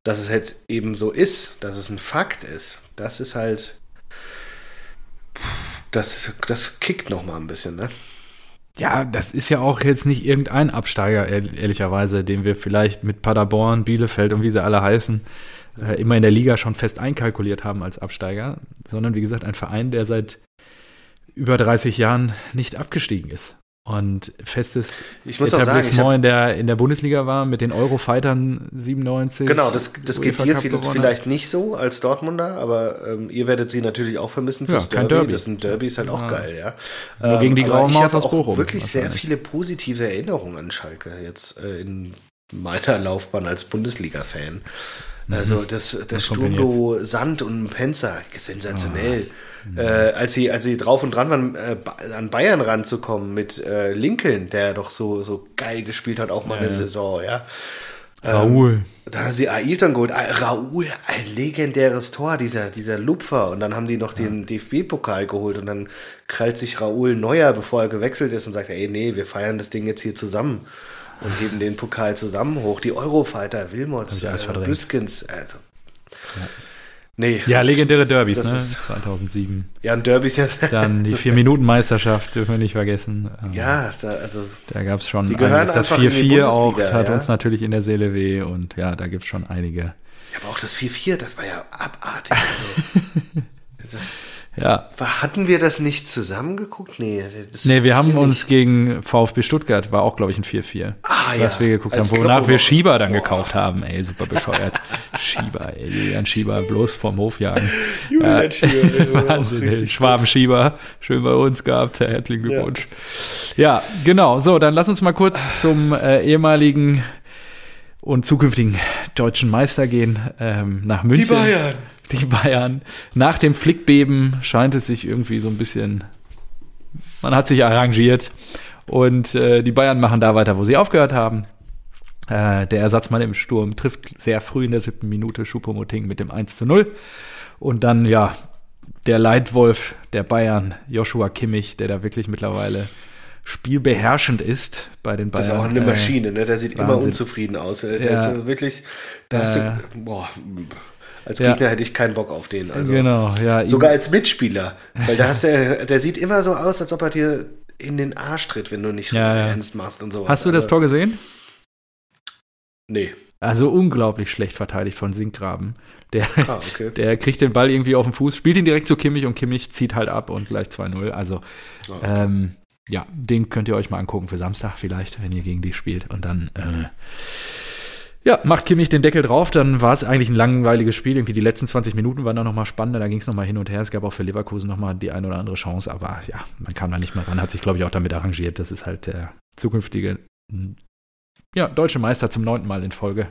Speaker 1: dass es jetzt eben so ist, dass es ein Fakt ist, das ist halt, das, ist, das kickt nochmal ein bisschen, ne?
Speaker 2: Ja, das ist ja auch jetzt nicht irgendein Absteiger, ehrlicherweise, den wir vielleicht mit Paderborn, Bielefeld und wie sie alle heißen, äh, immer in der Liga schon fest einkalkuliert haben als Absteiger, sondern wie gesagt ein Verein, der seit über 30 Jahren nicht abgestiegen ist und festes
Speaker 1: Etablissement sagen,
Speaker 2: in, der, in der Bundesliga war mit den Eurofightern 97.
Speaker 1: Genau, das, das geht dir vielleicht nicht so als Dortmunder, aber ähm, ihr werdet sie natürlich auch vermissen fürs ja, Derby. Derby. Das sind Derbys halt auch ja. geil, ja.
Speaker 2: Nur ähm, gegen die Grauen Maus aus Bochum.
Speaker 1: Ich habe wirklich sehr viele positive Erinnerungen an Schalke jetzt äh, in meiner [laughs] Laufbahn als Bundesliga-Fan. Mhm. Also das, das Sturmduo Sand und Penzer, sensationell. Oh. Äh, als, sie, als sie drauf und dran waren, äh, an Bayern ranzukommen mit äh, Lincoln, der doch so, so geil gespielt hat, auch mal ja. eine Saison, ja.
Speaker 2: Raoul. Ähm,
Speaker 1: da haben sie Ailton geholt. Raoul, ein legendäres Tor, dieser, dieser Lupfer. Und dann haben die noch ja. den DFB-Pokal geholt und dann krallt sich Raoul Neuer, bevor er gewechselt ist und sagt, ey, nee, wir feiern das Ding jetzt hier zusammen und heben den Pokal zusammen hoch. Die Eurofighter, Wilmots, äh, Büskens, also.
Speaker 2: Ja. Nee. Ja, legendäre Derbys, ne? 2007.
Speaker 1: Ja, ein Derbys ja.
Speaker 2: Dann die [laughs] Vier-Minuten-Meisterschaft, dürfen wir nicht vergessen.
Speaker 1: Ähm, ja, da, also.
Speaker 2: Da gab es schon die gehören einiges. Das 4-4 auch hat ja? uns natürlich in der Seele weh und ja, da gibt es schon einige. Ja,
Speaker 1: aber auch das 4-4, das war ja abartig. Also, [laughs]
Speaker 2: Ja.
Speaker 1: Hatten wir das nicht zusammengeguckt? Nee,
Speaker 2: das nee wir haben uns nicht. gegen VfB Stuttgart, war auch, glaube ich, ein 4-4. Ah, was ja. wir geguckt Als haben, wonach wir Schieber dann Boah. gekauft haben. Ey, super bescheuert. [laughs] Schieber, ey, Julian Schieber, bloß vom Hof jagen. [laughs] Julian ja. Schieber. [laughs] Wahnsinn, Schwaben-Schieber. Schön bei uns gehabt. Herzlichen Glückwunsch. Ja. ja, genau. So, dann lass uns mal kurz zum äh, ehemaligen und zukünftigen deutschen Meister gehen, ähm, nach München. Die
Speaker 1: Bayern
Speaker 2: die Bayern. Nach dem Flickbeben scheint es sich irgendwie so ein bisschen, man hat sich arrangiert und äh, die Bayern machen da weiter, wo sie aufgehört haben. Äh, der Ersatzmann im Sturm trifft sehr früh in der siebten Minute Schuppomoting mit dem 1 zu 0. Und dann, ja, der Leitwolf der Bayern, Joshua Kimmich, der da wirklich mittlerweile spielbeherrschend ist bei den Bayern.
Speaker 1: Das ist auch eine Maschine, ne? Der sieht Wahnsinn. immer unzufrieden aus. Der ja. ist wirklich, da hast du, boah, als Gegner ja. hätte ich keinen Bock auf den. Also
Speaker 2: genau, ja.
Speaker 1: Sogar als Mitspieler. Weil da hast der, der sieht immer so aus, als ob er dir in den Arsch tritt, wenn du nicht
Speaker 2: ja,
Speaker 1: ernst machst und so.
Speaker 2: Hast du das also Tor gesehen?
Speaker 1: Nee.
Speaker 2: Also unglaublich schlecht verteidigt von Sinkgraben. Der, ah, okay. [laughs] der kriegt den Ball irgendwie auf den Fuß, spielt ihn direkt zu Kimmich und Kimmich zieht halt ab und gleich 2-0. Also, ah, okay. ähm, ja, den könnt ihr euch mal angucken für Samstag vielleicht, wenn ihr gegen die spielt. Und dann, äh, ja, macht Kimmich den Deckel drauf. Dann war es eigentlich ein langweiliges Spiel. Irgendwie die letzten 20 Minuten waren dann nochmal spannender. Da ging es nochmal hin und her. Es gab auch für Leverkusen nochmal die eine oder andere Chance. Aber ja, man kam da nicht mehr ran. Hat sich, glaube ich, auch damit arrangiert. Das ist halt der zukünftige ja, deutsche Meister zum neunten Mal in Folge.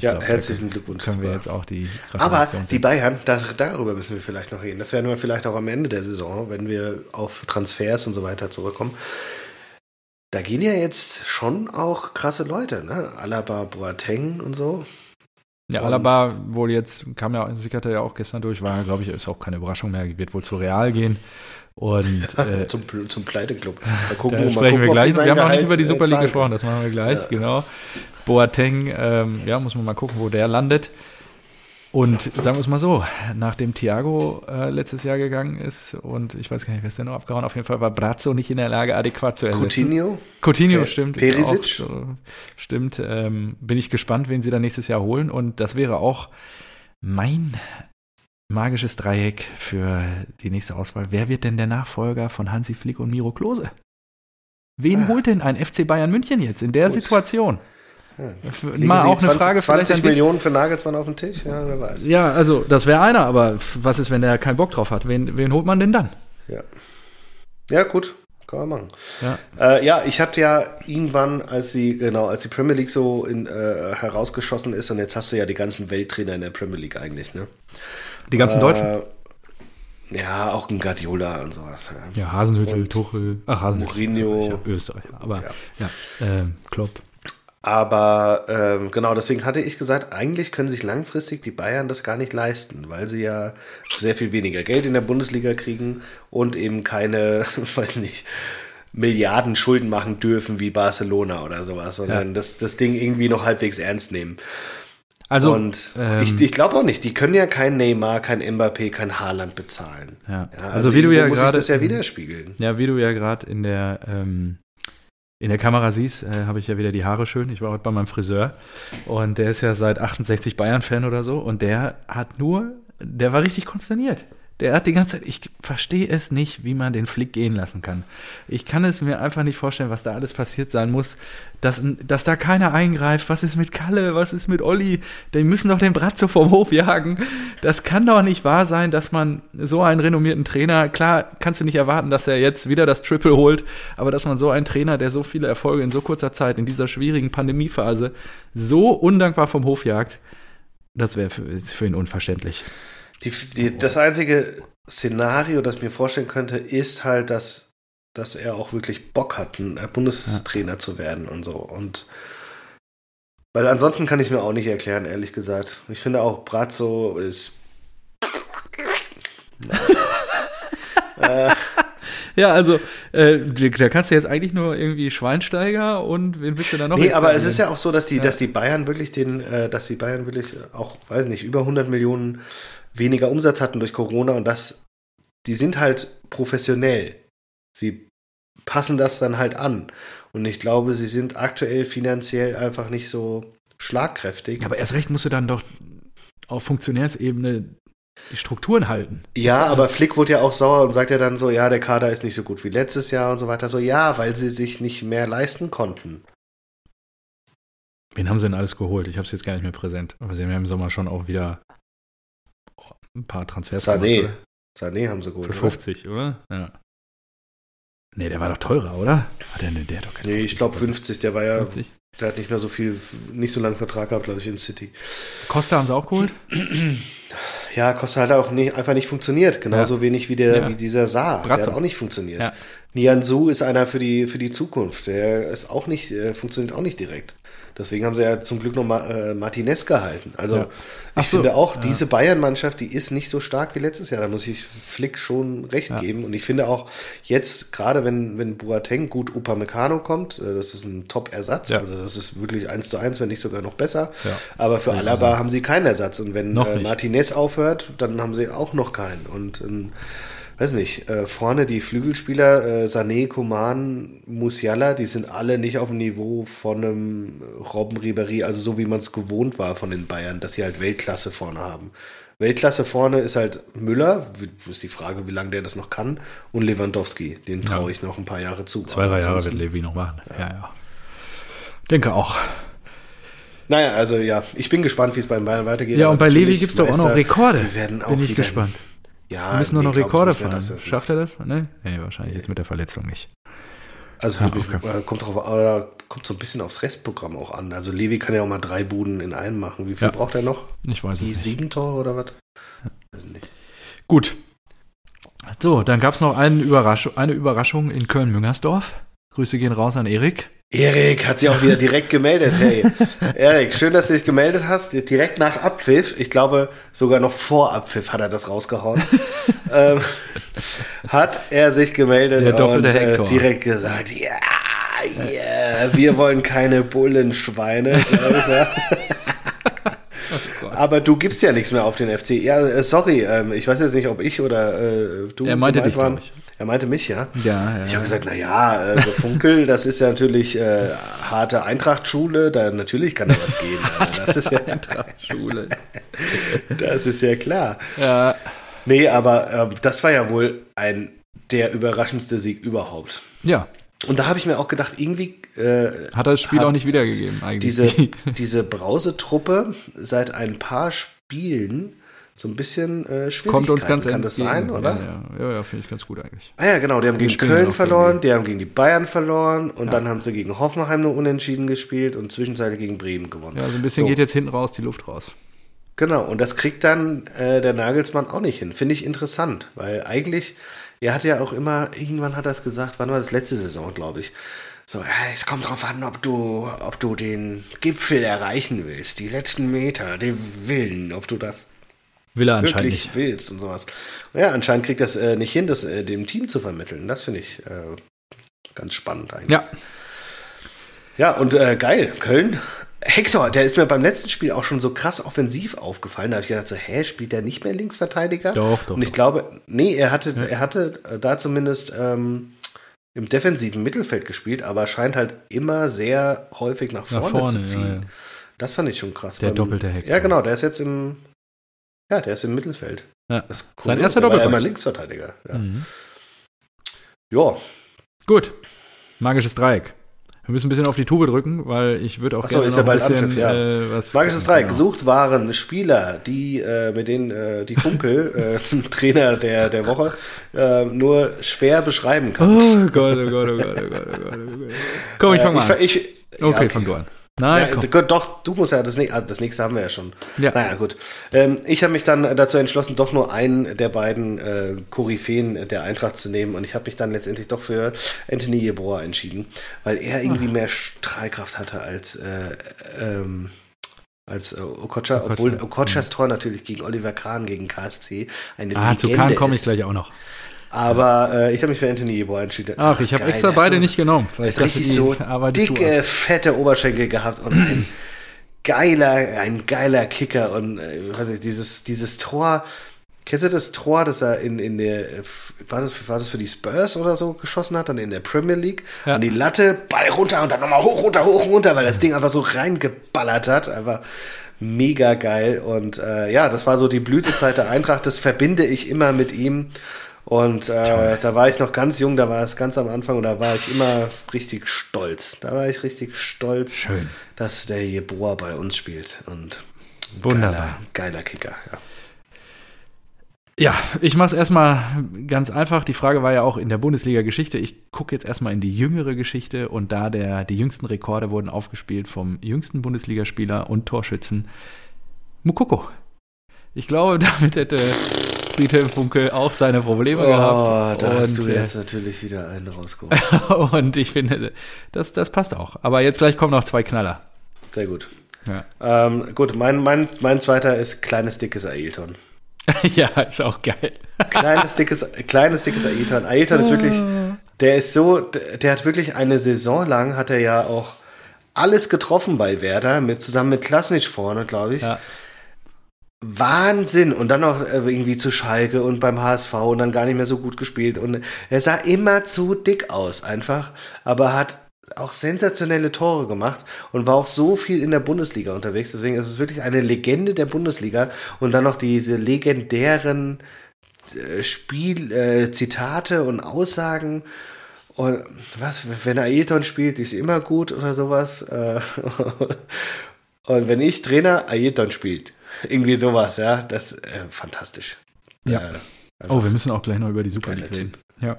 Speaker 1: ja, glaub, herzlichen Glückwunsch.
Speaker 2: Können wir jetzt auch die
Speaker 1: Aber die Bayern, da, darüber müssen wir vielleicht noch reden. Das werden wir vielleicht auch am Ende der Saison, wenn wir auf Transfers und so weiter zurückkommen. Da gehen ja jetzt schon auch krasse Leute, ne? Alaba, Boateng und so.
Speaker 2: Ja, und Alaba wohl jetzt, kam ja, sickerte ja auch gestern durch, war, glaube ich, ist auch keine Überraschung mehr, wird wohl zu Real gehen. Und [laughs]
Speaker 1: äh, zum, zum Pleiteclub.
Speaker 2: Da, gucken, da sprechen gucken, wir gleich. Wir haben noch nicht über die Super League gesprochen, das machen wir gleich, ja. genau. Boateng, ähm, ja, muss man mal gucken, wo der landet. Und sagen wir es mal so, nachdem Thiago äh, letztes Jahr gegangen ist und ich weiß gar nicht, wer ist denn noch abgehauen, auf jeden Fall war Brazzo nicht in der Lage, adäquat zu ersetzen.
Speaker 1: Coutinho?
Speaker 2: Coutinho, P stimmt.
Speaker 1: Perisic? So,
Speaker 2: stimmt. Ähm, bin ich gespannt, wen sie da nächstes Jahr holen. Und das wäre auch mein magisches Dreieck für die nächste Auswahl. Wer wird denn der Nachfolger von Hansi Flick und Miro Klose? Wen ah. holt denn ein FC Bayern München jetzt in der Gut. Situation?
Speaker 1: Ja. Mal auch 20, eine Frage 20 Millionen für Nagelsmann auf den Tisch? Ja, wer weiß.
Speaker 2: Ja, also das wäre einer, aber was ist, wenn der keinen Bock drauf hat? Wen, wen holt man denn dann?
Speaker 1: Ja. Ja, gut. Kann man machen. Ja, äh, ja ich hatte ja irgendwann, als die, genau, als die Premier League so in, äh, herausgeschossen ist und jetzt hast du ja die ganzen Welttrainer in der Premier League eigentlich, ne?
Speaker 2: Die ganzen äh, Deutschen?
Speaker 1: Ja, auch ein Guardiola und sowas.
Speaker 2: Ja, ja Hasenhüttel, Tuchel,
Speaker 1: ach Hasenhüttel. Mourinho.
Speaker 2: Österreich, aber ja, ja äh, Klopp.
Speaker 1: Aber ähm, genau, deswegen hatte ich gesagt, eigentlich können sich langfristig die Bayern das gar nicht leisten, weil sie ja sehr viel weniger Geld in der Bundesliga kriegen und eben keine, [laughs] weiß nicht, Milliarden Schulden machen dürfen wie Barcelona oder sowas, sondern ja. das, das Ding irgendwie noch halbwegs ernst nehmen. Also, und ähm, ich, ich glaube auch nicht, die können ja kein Neymar, kein Mbappé, kein Haaland bezahlen.
Speaker 2: Ja. ja also, also, wie du ja gerade
Speaker 1: das ja widerspiegeln.
Speaker 2: Ja, wie du ja gerade in der ähm, in der Kamera siehst, äh, habe ich ja wieder die Haare schön. Ich war heute bei meinem Friseur und der ist ja seit 68 Bayern-Fan oder so und der hat nur, der war richtig konsterniert. Der hat die ganze Zeit, ich verstehe es nicht, wie man den Flick gehen lassen kann. Ich kann es mir einfach nicht vorstellen, was da alles passiert sein muss, dass, dass da keiner eingreift. Was ist mit Kalle? Was ist mit Olli? Die müssen doch den Bratzo vom Hof jagen. Das kann doch nicht wahr sein, dass man so einen renommierten Trainer, klar kannst du nicht erwarten, dass er jetzt wieder das Triple holt, aber dass man so einen Trainer, der so viele Erfolge in so kurzer Zeit, in dieser schwierigen Pandemiephase, so undankbar vom Hof jagt, das wäre für, für ihn unverständlich.
Speaker 1: Die, die, das einzige Szenario, das ich mir vorstellen könnte, ist halt, dass, dass er auch wirklich Bock hat, ein äh, Bundestrainer ja. zu werden und so. Und weil ansonsten kann ich es mir auch nicht erklären, ehrlich gesagt. Ich finde auch, Brazzo ist. [laughs]
Speaker 2: äh, ja, also äh, da kannst du jetzt eigentlich nur irgendwie Schweinsteiger und wen willst du da noch?
Speaker 1: Nee, aber es ist ja auch so, dass die, ja. dass die Bayern wirklich den, äh, dass die Bayern wirklich auch, weiß nicht, über 100 Millionen weniger Umsatz hatten durch Corona und das, die sind halt professionell. Sie passen das dann halt an. Und ich glaube, sie sind aktuell finanziell einfach nicht so schlagkräftig.
Speaker 2: Aber erst recht musst du dann doch auf Funktionärsebene die Strukturen halten.
Speaker 1: Ja, also, aber Flick wurde ja auch sauer und sagt ja dann so, ja, der Kader ist nicht so gut wie letztes Jahr und so weiter. So, ja, weil sie sich nicht mehr leisten konnten.
Speaker 2: Wen haben sie denn alles geholt? Ich habe es jetzt gar nicht mehr präsent. Aber sie haben ja im Sommer schon auch wieder ein paar Transfers
Speaker 1: Sané. Gemacht, Sané haben sie geholt.
Speaker 2: Für 50, oder? oder? Ja. Nee, der war doch teurer, oder?
Speaker 1: Hat der, der hat doch nee, ich glaube 50, der war ja. 50? Der hat nicht mehr so viel, nicht so lange Vertrag gehabt, glaube ich, in City.
Speaker 2: Costa haben sie auch geholt?
Speaker 1: Ja, Costa hat auch nicht, einfach nicht funktioniert. Genauso ja. wenig wie, der, ja. wie dieser Saar. Der hat auch nicht funktioniert. Ja. Nian Su ist einer für die, für die Zukunft. Der ist auch nicht, funktioniert auch nicht direkt. Deswegen haben sie ja zum Glück noch Ma äh, Martinez gehalten. Also ja. ich so, finde auch, ja. diese Bayern-Mannschaft, die ist nicht so stark wie letztes Jahr. Da muss ich Flick schon recht ja. geben. Und ich finde auch jetzt, gerade wenn, wenn Boateng gut Upamecano kommt, äh, das ist ein Top-Ersatz. Also das ist wirklich eins zu eins, wenn nicht sogar noch besser. Aber für Alaba also. haben sie keinen Ersatz. Und wenn äh, Martinez aufhört, dann haben sie auch noch keinen. Und ähm, weiß nicht, äh, vorne die Flügelspieler, äh, Sané, Coman, Musiala, die sind alle nicht auf dem Niveau von einem Robben Ribéry, also so wie man es gewohnt war von den Bayern, dass sie halt Weltklasse vorne haben. Weltklasse vorne ist halt Müller, ist die Frage, wie lange der das noch kann, und Lewandowski, den traue ich noch ein paar Jahre zu.
Speaker 2: Zwei, drei Jahre wird Levi noch machen. Ja, ja. ja. Denke auch.
Speaker 1: Naja, also ja, ich bin gespannt, wie es bei den Bayern weitergeht.
Speaker 2: Ja, und bei Levi gibt es doch auch noch Rekorde.
Speaker 1: Wir werden auch
Speaker 2: bin ich gespannt. Ja, Wir müssen nee, nur noch Rekorde fahren. Schafft er das? Nee? nee, wahrscheinlich jetzt mit der Verletzung nicht.
Speaker 1: Also ja, okay. kommt, drauf, kommt so ein bisschen aufs Restprogramm auch an. Also Levi kann ja auch mal drei Buden in einem machen. Wie viel ja. braucht er noch?
Speaker 2: Ich weiß Die es nicht.
Speaker 1: sieben Tore oder was?
Speaker 2: Ja. Gut. So, dann gab es noch eine Überraschung, eine Überraschung in Köln-Müngersdorf. Grüße gehen raus an Erik.
Speaker 1: Erik hat sich auch wieder direkt gemeldet. Hey, [laughs] Erik, schön, dass du dich gemeldet hast. Direkt nach Abpfiff, ich glaube sogar noch vor Abpfiff hat er das rausgehauen, [laughs] ähm, hat er sich gemeldet und äh, direkt gesagt, ja, yeah, wir wollen keine Bullenschweine. Oh [laughs] Aber du gibst ja nichts mehr auf den FC. Ja, äh, sorry, ähm, ich weiß jetzt nicht, ob ich oder äh, du.
Speaker 2: Er meinte dich, glaube
Speaker 1: ich. Er meinte mich, ja.
Speaker 2: Ja, ja.
Speaker 1: Ich habe gesagt, na ja, äh, Funkel, das ist ja natürlich äh, harte Eintrachtschule, da natürlich kann da was gehen. [laughs] Also das ist ja Eintrachtschule. [laughs] das ist ja klar.
Speaker 2: Ja.
Speaker 1: Nee, aber äh, das war ja wohl ein der überraschendste Sieg überhaupt.
Speaker 2: Ja.
Speaker 1: Und da habe ich mir auch gedacht, irgendwie
Speaker 2: äh, hat er das Spiel auch nicht wiedergegeben eigentlich.
Speaker 1: Diese, diese Brausetruppe seit ein paar Spielen so ein bisschen äh,
Speaker 2: Kommt uns ganz
Speaker 1: Kann das sein, oder?
Speaker 2: Ja, ja, ja, ja finde ich ganz gut eigentlich.
Speaker 1: Ah ja, genau. Die haben gegen Köln verloren, die haben gegen die Bayern verloren und ja. dann haben sie gegen Hoffenheim nur unentschieden gespielt und zwischenzeitlich gegen Bremen gewonnen.
Speaker 2: Ja, so ein bisschen so. geht jetzt hinten raus die Luft raus.
Speaker 1: Genau, und das kriegt dann äh, der Nagelsmann auch nicht hin. Finde ich interessant, weil eigentlich, er hat ja auch immer, irgendwann hat er es gesagt, wann war das letzte Saison, glaube ich. So, es kommt drauf an, ob du, ob du den Gipfel erreichen willst, die letzten Meter, den Willen, ob du das
Speaker 2: Will er anscheinend wirklich
Speaker 1: nicht. willst und sowas. ja, anscheinend kriegt das äh, nicht hin, das äh, dem Team zu vermitteln. Das finde ich äh, ganz spannend eigentlich.
Speaker 2: Ja.
Speaker 1: Ja, und äh, geil, Köln. Hector, der ist mir beim letzten Spiel auch schon so krass offensiv aufgefallen. Da habe ich gedacht, so, hä, spielt der nicht mehr Linksverteidiger?
Speaker 2: Doch, doch.
Speaker 1: Und ich
Speaker 2: doch.
Speaker 1: glaube, nee, er hatte, ja. er hatte äh, da zumindest ähm, im defensiven Mittelfeld gespielt, aber scheint halt immer sehr häufig nach vorne, nach vorne zu ziehen. Ja, ja. Das fand ich schon krass.
Speaker 2: Der beim, doppelte Hector.
Speaker 1: Ja, genau, der ist jetzt im ja, der ist im Mittelfeld.
Speaker 2: Ja.
Speaker 1: Das ist
Speaker 2: cool. Sein erster Doppelpack.
Speaker 1: War immer Linksverteidiger. Ja. Mhm. ja.
Speaker 2: Gut. Magisches Dreieck. Wir müssen ein bisschen auf die Tube drücken, weil ich würde auch
Speaker 1: Achso,
Speaker 2: gerne
Speaker 1: ist ja bald
Speaker 2: bisschen,
Speaker 1: Anpfiff, ja. Äh, was Magisches Dreieck. Genau. Gesucht waren Spieler, die äh, mit denen äh, die Funkel, [laughs] äh, [laughs] Trainer der, der Woche, äh, nur schwer beschreiben kann.
Speaker 2: Oh Gott, oh Gott, oh Gott, oh Gott, oh Gott. Oh Gott. Komm, ich fang mal an.
Speaker 1: Ich,
Speaker 2: ich, okay, ja, okay, fang du an.
Speaker 1: Nein, ja, doch, du musst ja, das, also das nächste haben wir ja schon. Ja. Naja, gut. Ähm, ich habe mich dann dazu entschlossen, doch nur einen der beiden äh, Koryphäen der Eintracht zu nehmen und ich habe mich dann letztendlich doch für Anthony Jeboa entschieden, weil er irgendwie Aha. mehr Strahlkraft hatte als äh, ähm, als äh, Okocha, obwohl Okochas Tor natürlich gegen Oliver Kahn, gegen KSC
Speaker 2: eine Ah, Legende zu Kahn komme ich gleich auch noch.
Speaker 1: Aber äh, ich habe mich für Anthony Yeboah entschieden.
Speaker 2: Ach, ich habe extra beide so, nicht genommen.
Speaker 1: Weil ich richtig dachte, die, so dicke, fette Oberschenkel gehabt und ein geiler, ein geiler Kicker und äh, weiß nicht, dieses, dieses Tor. Kennst du das Tor, das er in, in der, war das, war das für die Spurs oder so geschossen hat, dann in der Premier League? Ja. An die Latte, Ball runter und dann nochmal hoch, runter, hoch, runter, weil das Ding einfach so reingeballert hat. Einfach mega geil. Und äh, ja, das war so die Blütezeit der Eintracht. Das verbinde ich immer mit ihm. Und äh, da war ich noch ganz jung, da war es ganz am Anfang und da war ich immer richtig stolz. Da war ich richtig stolz,
Speaker 2: Schön.
Speaker 1: dass der Jeboa bei uns spielt. Und
Speaker 2: Wunderbar.
Speaker 1: Geiler, geiler Kicker, ja.
Speaker 2: Ja, ich mache es erstmal ganz einfach. Die Frage war ja auch in der Bundesliga-Geschichte. Ich gucke jetzt erstmal in die jüngere Geschichte und da der, die jüngsten Rekorde wurden aufgespielt vom jüngsten Bundesligaspieler und Torschützen Mukoko. Ich glaube, [laughs] damit hätte Friedhelm Funkel auch seine Probleme oh, gehabt.
Speaker 1: Da und, hast du jetzt äh, natürlich wieder einen rausgeholt. [laughs]
Speaker 2: und ich finde, das, das passt auch. Aber jetzt gleich kommen noch zwei Knaller.
Speaker 1: Sehr gut. Ja. Ähm, gut, mein, mein, mein zweiter ist kleines, dickes Ailton. [laughs]
Speaker 2: ja, ist auch geil.
Speaker 1: kleines, dickes, kleines, dickes Ailton. Ailton ist wirklich, der ist so, der hat wirklich eine Saison lang, hat er ja auch alles getroffen bei Werder, mit, zusammen mit Klasnitsch vorne, glaube ich. Ja Wahnsinn. Und dann noch äh, irgendwie zu Schalke und beim HSV und dann gar nicht mehr so gut gespielt. Und er sah immer zu dick aus, einfach. Aber hat auch sensationelle Tore gemacht und war auch so viel in der Bundesliga unterwegs. Deswegen ist es wirklich eine Legende der Bundesliga. Und dann noch diese legendären äh, Spiel, äh, Zitate und Aussagen. Und was, wenn Ailton spielt, ist immer gut oder sowas. Äh, [laughs] und wenn ich Trainer, Ailton spielt. Irgendwie sowas, ja. Das ist äh, fantastisch.
Speaker 2: Ja. Äh, oh, wir müssen auch gleich noch über die Super League reden. Ja.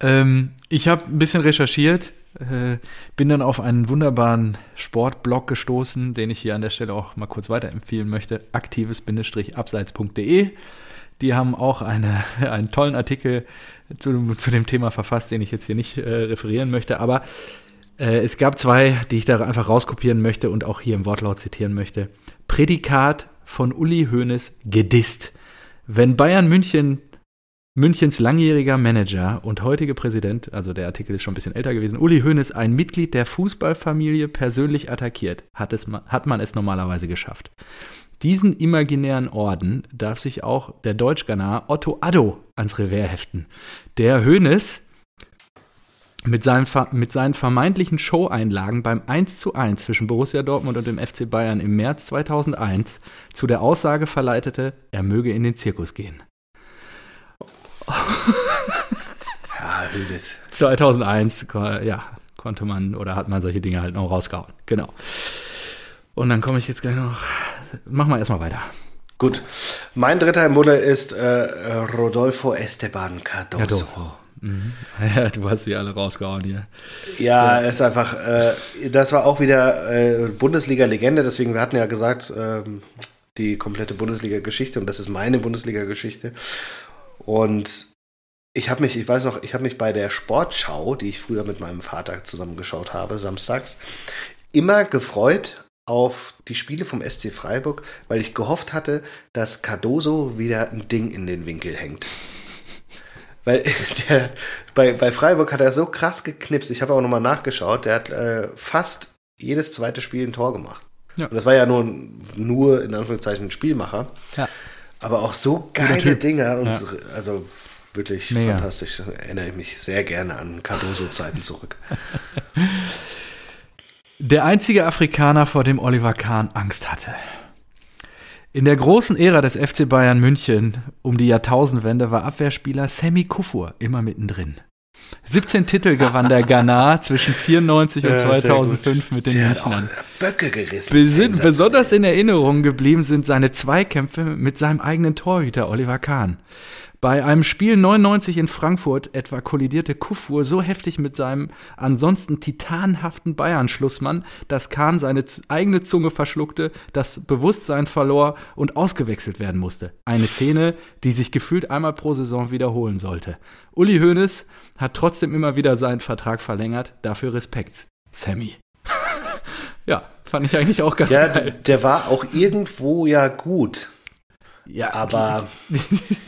Speaker 2: Ähm, ich habe ein bisschen recherchiert, äh, bin dann auf einen wunderbaren Sportblog gestoßen, den ich hier an der Stelle auch mal kurz weiterempfehlen möchte. Aktives-abseits.de. Die haben auch eine, [laughs] einen tollen Artikel zu, zu dem Thema verfasst, den ich jetzt hier nicht äh, referieren möchte. Aber äh, es gab zwei, die ich da einfach rauskopieren möchte und auch hier im Wortlaut zitieren möchte. Prädikat von Uli Hoeneß gedisst. Wenn Bayern München Münchens langjähriger Manager und heutige Präsident, also der Artikel ist schon ein bisschen älter gewesen, Uli Hoeneß, ein Mitglied der Fußballfamilie persönlich attackiert, hat, es, hat man es normalerweise geschafft. Diesen imaginären Orden darf sich auch der Deutschganar Otto Addo ans Revers heften. Der Hoeneß mit, seinem, mit seinen vermeintlichen Show-Einlagen beim 1:1 zwischen Borussia Dortmund und dem FC Bayern im März 2001 zu der Aussage verleitete, er möge in den Zirkus gehen. [laughs] ja, Hödes. 2001, ja, konnte man oder hat man solche Dinge halt noch rausgehauen. Genau. Und dann komme ich jetzt gleich noch. Machen wir erstmal weiter.
Speaker 1: Gut. Mein dritter im Bunde ist äh, Rodolfo Esteban Cardoso. Cardoso.
Speaker 2: Mhm. [laughs] Ja, du hast sie alle rausgehauen hier.
Speaker 1: Ja, ja. ist einfach, äh, das war auch wieder äh, Bundesliga-Legende, deswegen, wir hatten ja gesagt, ähm, die komplette Bundesliga-Geschichte und das ist meine Bundesliga-Geschichte. Und ich habe mich, ich weiß noch, ich habe mich bei der Sportschau, die ich früher mit meinem Vater zusammengeschaut habe, samstags, immer gefreut auf die Spiele vom SC Freiburg, weil ich gehofft hatte, dass Cardoso wieder ein Ding in den Winkel hängt. Weil [laughs] der, bei, bei Freiburg hat er so krass geknipst. Ich habe auch nochmal nachgeschaut. Der hat äh, fast jedes zweite Spiel ein Tor gemacht. Ja. Und das war ja nur, nur in Anführungszeichen ein Spielmacher. Ja. Aber auch so geile Dinger. Und ja. so, also wirklich Mega. fantastisch. Erinnere ich mich sehr gerne an Cardoso-Zeiten zurück. [laughs]
Speaker 2: Der einzige Afrikaner, vor dem Oliver Kahn Angst hatte. In der großen Ära des FC Bayern München um die Jahrtausendwende war Abwehrspieler Sammy Kufur immer mittendrin. 17 Titel gewann der Ghana zwischen 94 und 2005 mit den Münchnern. Böcke gerissen. besonders in Erinnerung geblieben sind seine Zweikämpfe mit seinem eigenen Torhüter Oliver Kahn. Bei einem Spiel 99 in Frankfurt etwa kollidierte Kufur so heftig mit seinem ansonsten titanhaften Bayern-Schlussmann, dass Kahn seine eigene Zunge verschluckte, das Bewusstsein verlor und ausgewechselt werden musste. Eine Szene, die sich gefühlt einmal pro Saison wiederholen sollte. Uli Hoeneß hat trotzdem immer wieder seinen Vertrag verlängert, dafür Respekt. Sammy. [laughs] ja, fand ich eigentlich auch ganz ja, geil.
Speaker 1: Der, der war auch irgendwo ja gut. Ja, aber [laughs]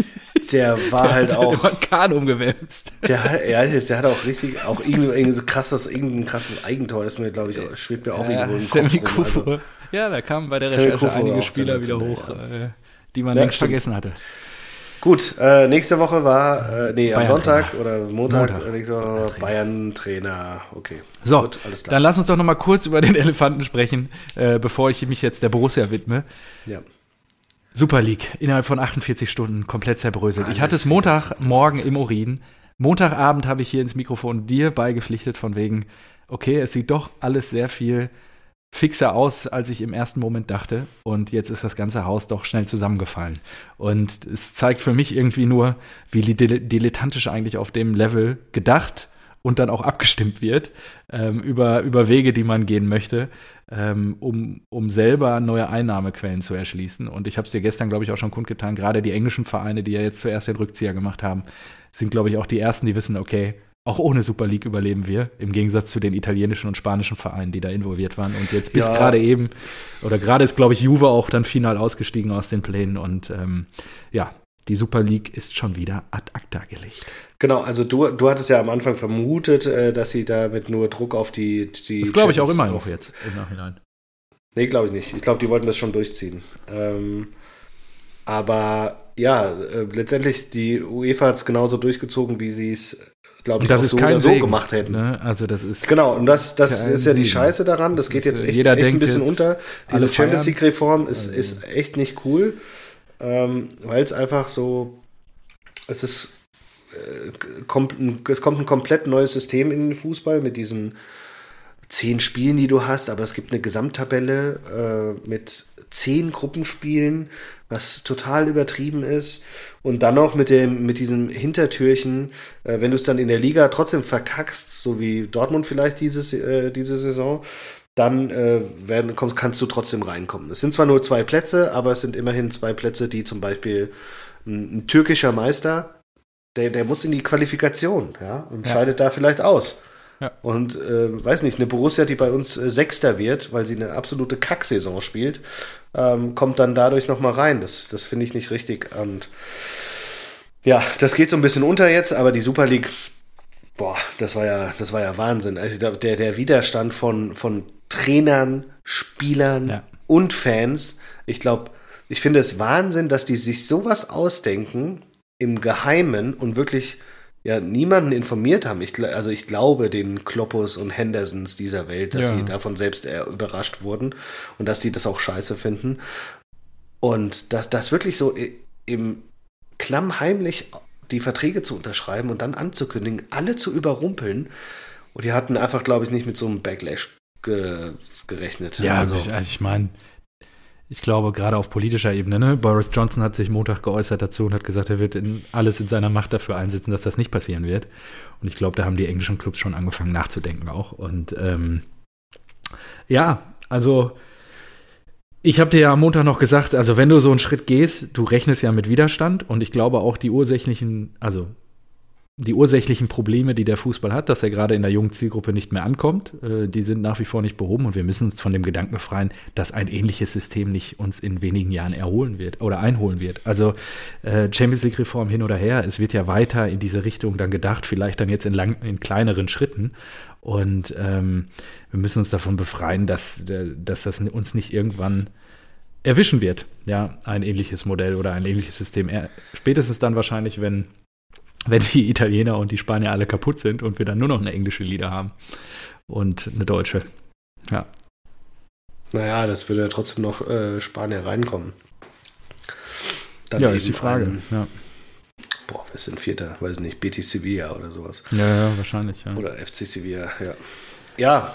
Speaker 1: der war halt hat, auch. Der
Speaker 2: Kahn umgewälzt.
Speaker 1: Der, ja, der hat auch richtig, auch irgendwie so krasses, irgendein krasses Eigentor ist mir, glaube ich, schwebt mir auch ja, irgendwo im Kopf rum. Also,
Speaker 2: ja, da kamen bei der Recherche einige Spieler wieder hoch, ja. äh, die man ja, längst stimmt. vergessen hatte.
Speaker 1: Gut, äh, nächste Woche war, äh, nee, am Sonntag oder Montag, Montag. nächste Woche Bayern-Trainer. Okay.
Speaker 2: So, Gut, dann lass uns doch noch mal kurz über den Elefanten sprechen, äh, bevor ich mich jetzt der Borussia widme. Ja. Super League, innerhalb von 48 Stunden komplett zerbröselt. Alles ich hatte es Montagmorgen im Urin. Montagabend habe ich hier ins Mikrofon dir beigepflichtet von wegen, okay, es sieht doch alles sehr viel fixer aus, als ich im ersten Moment dachte. Und jetzt ist das ganze Haus doch schnell zusammengefallen. Und es zeigt für mich irgendwie nur, wie dilettantisch eigentlich auf dem Level gedacht und dann auch abgestimmt wird ähm, über, über Wege, die man gehen möchte, ähm, um, um selber neue Einnahmequellen zu erschließen. Und ich habe es dir gestern, glaube ich, auch schon kundgetan, gerade die englischen Vereine, die ja jetzt zuerst den Rückzieher gemacht haben, sind, glaube ich, auch die ersten, die wissen, okay, auch ohne Super League überleben wir, im Gegensatz zu den italienischen und spanischen Vereinen, die da involviert waren. Und jetzt bis ja. gerade eben, oder gerade ist, glaube ich, Juve auch dann final ausgestiegen aus den Plänen. Und ähm, ja, die Super League ist schon wieder ad acta gelegt.
Speaker 1: Genau, also du, du hattest ja am Anfang vermutet, äh, dass sie damit nur Druck auf die. die
Speaker 2: das glaube ich auch immer noch jetzt im Nachhinein.
Speaker 1: Nee, glaube ich nicht. Ich glaube, die wollten das schon durchziehen. Ähm, aber ja, äh, letztendlich, die UEFA hat es genauso durchgezogen, wie sie es, glaube ich,
Speaker 2: auch so oder
Speaker 1: so Segen, gemacht hätten.
Speaker 2: Ne? Also das ist
Speaker 1: genau, und das, das ist ja die Scheiße daran. Das, das geht jetzt echt, echt ein bisschen unter. Diese Champions League-Reform ist, also. ist echt nicht cool, ähm, weil es einfach so, es ist, äh, kommt, es kommt ein komplett neues System in den Fußball mit diesen zehn Spielen, die du hast, aber es gibt eine Gesamttabelle äh, mit zehn Gruppenspielen, was total übertrieben ist. Und dann noch mit dem, mit diesem Hintertürchen, äh, wenn du es dann in der Liga trotzdem verkackst, so wie Dortmund vielleicht dieses, äh, diese Saison, dann äh, werden, kommst, kannst du trotzdem reinkommen. Es sind zwar nur zwei Plätze, aber es sind immerhin zwei Plätze, die zum Beispiel ein, ein türkischer Meister, der, der muss in die Qualifikation, ja, und ja. scheidet da vielleicht aus. Ja. Und äh, weiß nicht, eine Borussia, die bei uns äh, Sechster wird, weil sie eine absolute Kacksaison spielt, ähm, kommt dann dadurch nochmal rein. Das, das finde ich nicht richtig. Und ja, das geht so ein bisschen unter jetzt, aber die Super League, boah, das war ja, das war ja Wahnsinn. Also der, der Widerstand von, von Trainern, Spielern ja. und Fans, ich glaube, ich finde es Wahnsinn, dass die sich sowas ausdenken im Geheimen und wirklich ja niemanden informiert haben. Ich, also ich glaube den Kloppus und Hendersons dieser Welt, dass ja. sie davon selbst überrascht wurden und dass sie das auch scheiße finden. Und dass das wirklich so im klammheimlich die Verträge zu unterschreiben und dann anzukündigen, alle zu überrumpeln. Und die hatten einfach, glaube ich, nicht mit so einem Backlash ge gerechnet.
Speaker 2: Ja, also, also ich meine, ich glaube, gerade auf politischer Ebene, ne? Boris Johnson hat sich Montag geäußert dazu und hat gesagt, er wird in, alles in seiner Macht dafür einsetzen, dass das nicht passieren wird. Und ich glaube, da haben die englischen Clubs schon angefangen nachzudenken auch. Und ähm, ja, also ich habe dir ja am Montag noch gesagt, also wenn du so einen Schritt gehst, du rechnest ja mit Widerstand und ich glaube auch die ursächlichen, also die ursächlichen Probleme, die der Fußball hat, dass er gerade in der jungen Zielgruppe nicht mehr ankommt, äh, die sind nach wie vor nicht behoben und wir müssen uns von dem Gedanken befreien, dass ein ähnliches System nicht uns in wenigen Jahren erholen wird oder einholen wird. Also äh, Champions League Reform hin oder her, es wird ja weiter in diese Richtung dann gedacht, vielleicht dann jetzt in, lang, in kleineren Schritten und ähm, wir müssen uns davon befreien, dass, äh, dass das uns nicht irgendwann erwischen wird, ja, ein ähnliches Modell oder ein ähnliches System. Spätestens dann wahrscheinlich, wenn wenn die Italiener und die Spanier alle kaputt sind und wir dann nur noch eine englische Lieder haben und eine deutsche. Ja.
Speaker 1: Naja, das würde ja trotzdem noch äh, Spanier reinkommen.
Speaker 2: Dann ja, ist die Frage. Ein, ja.
Speaker 1: Boah, wer ist denn Vierter? Weiß nicht, Betis Sevilla oder sowas.
Speaker 2: Ja, ja, wahrscheinlich, ja.
Speaker 1: Oder FC Sevilla, ja. Ja,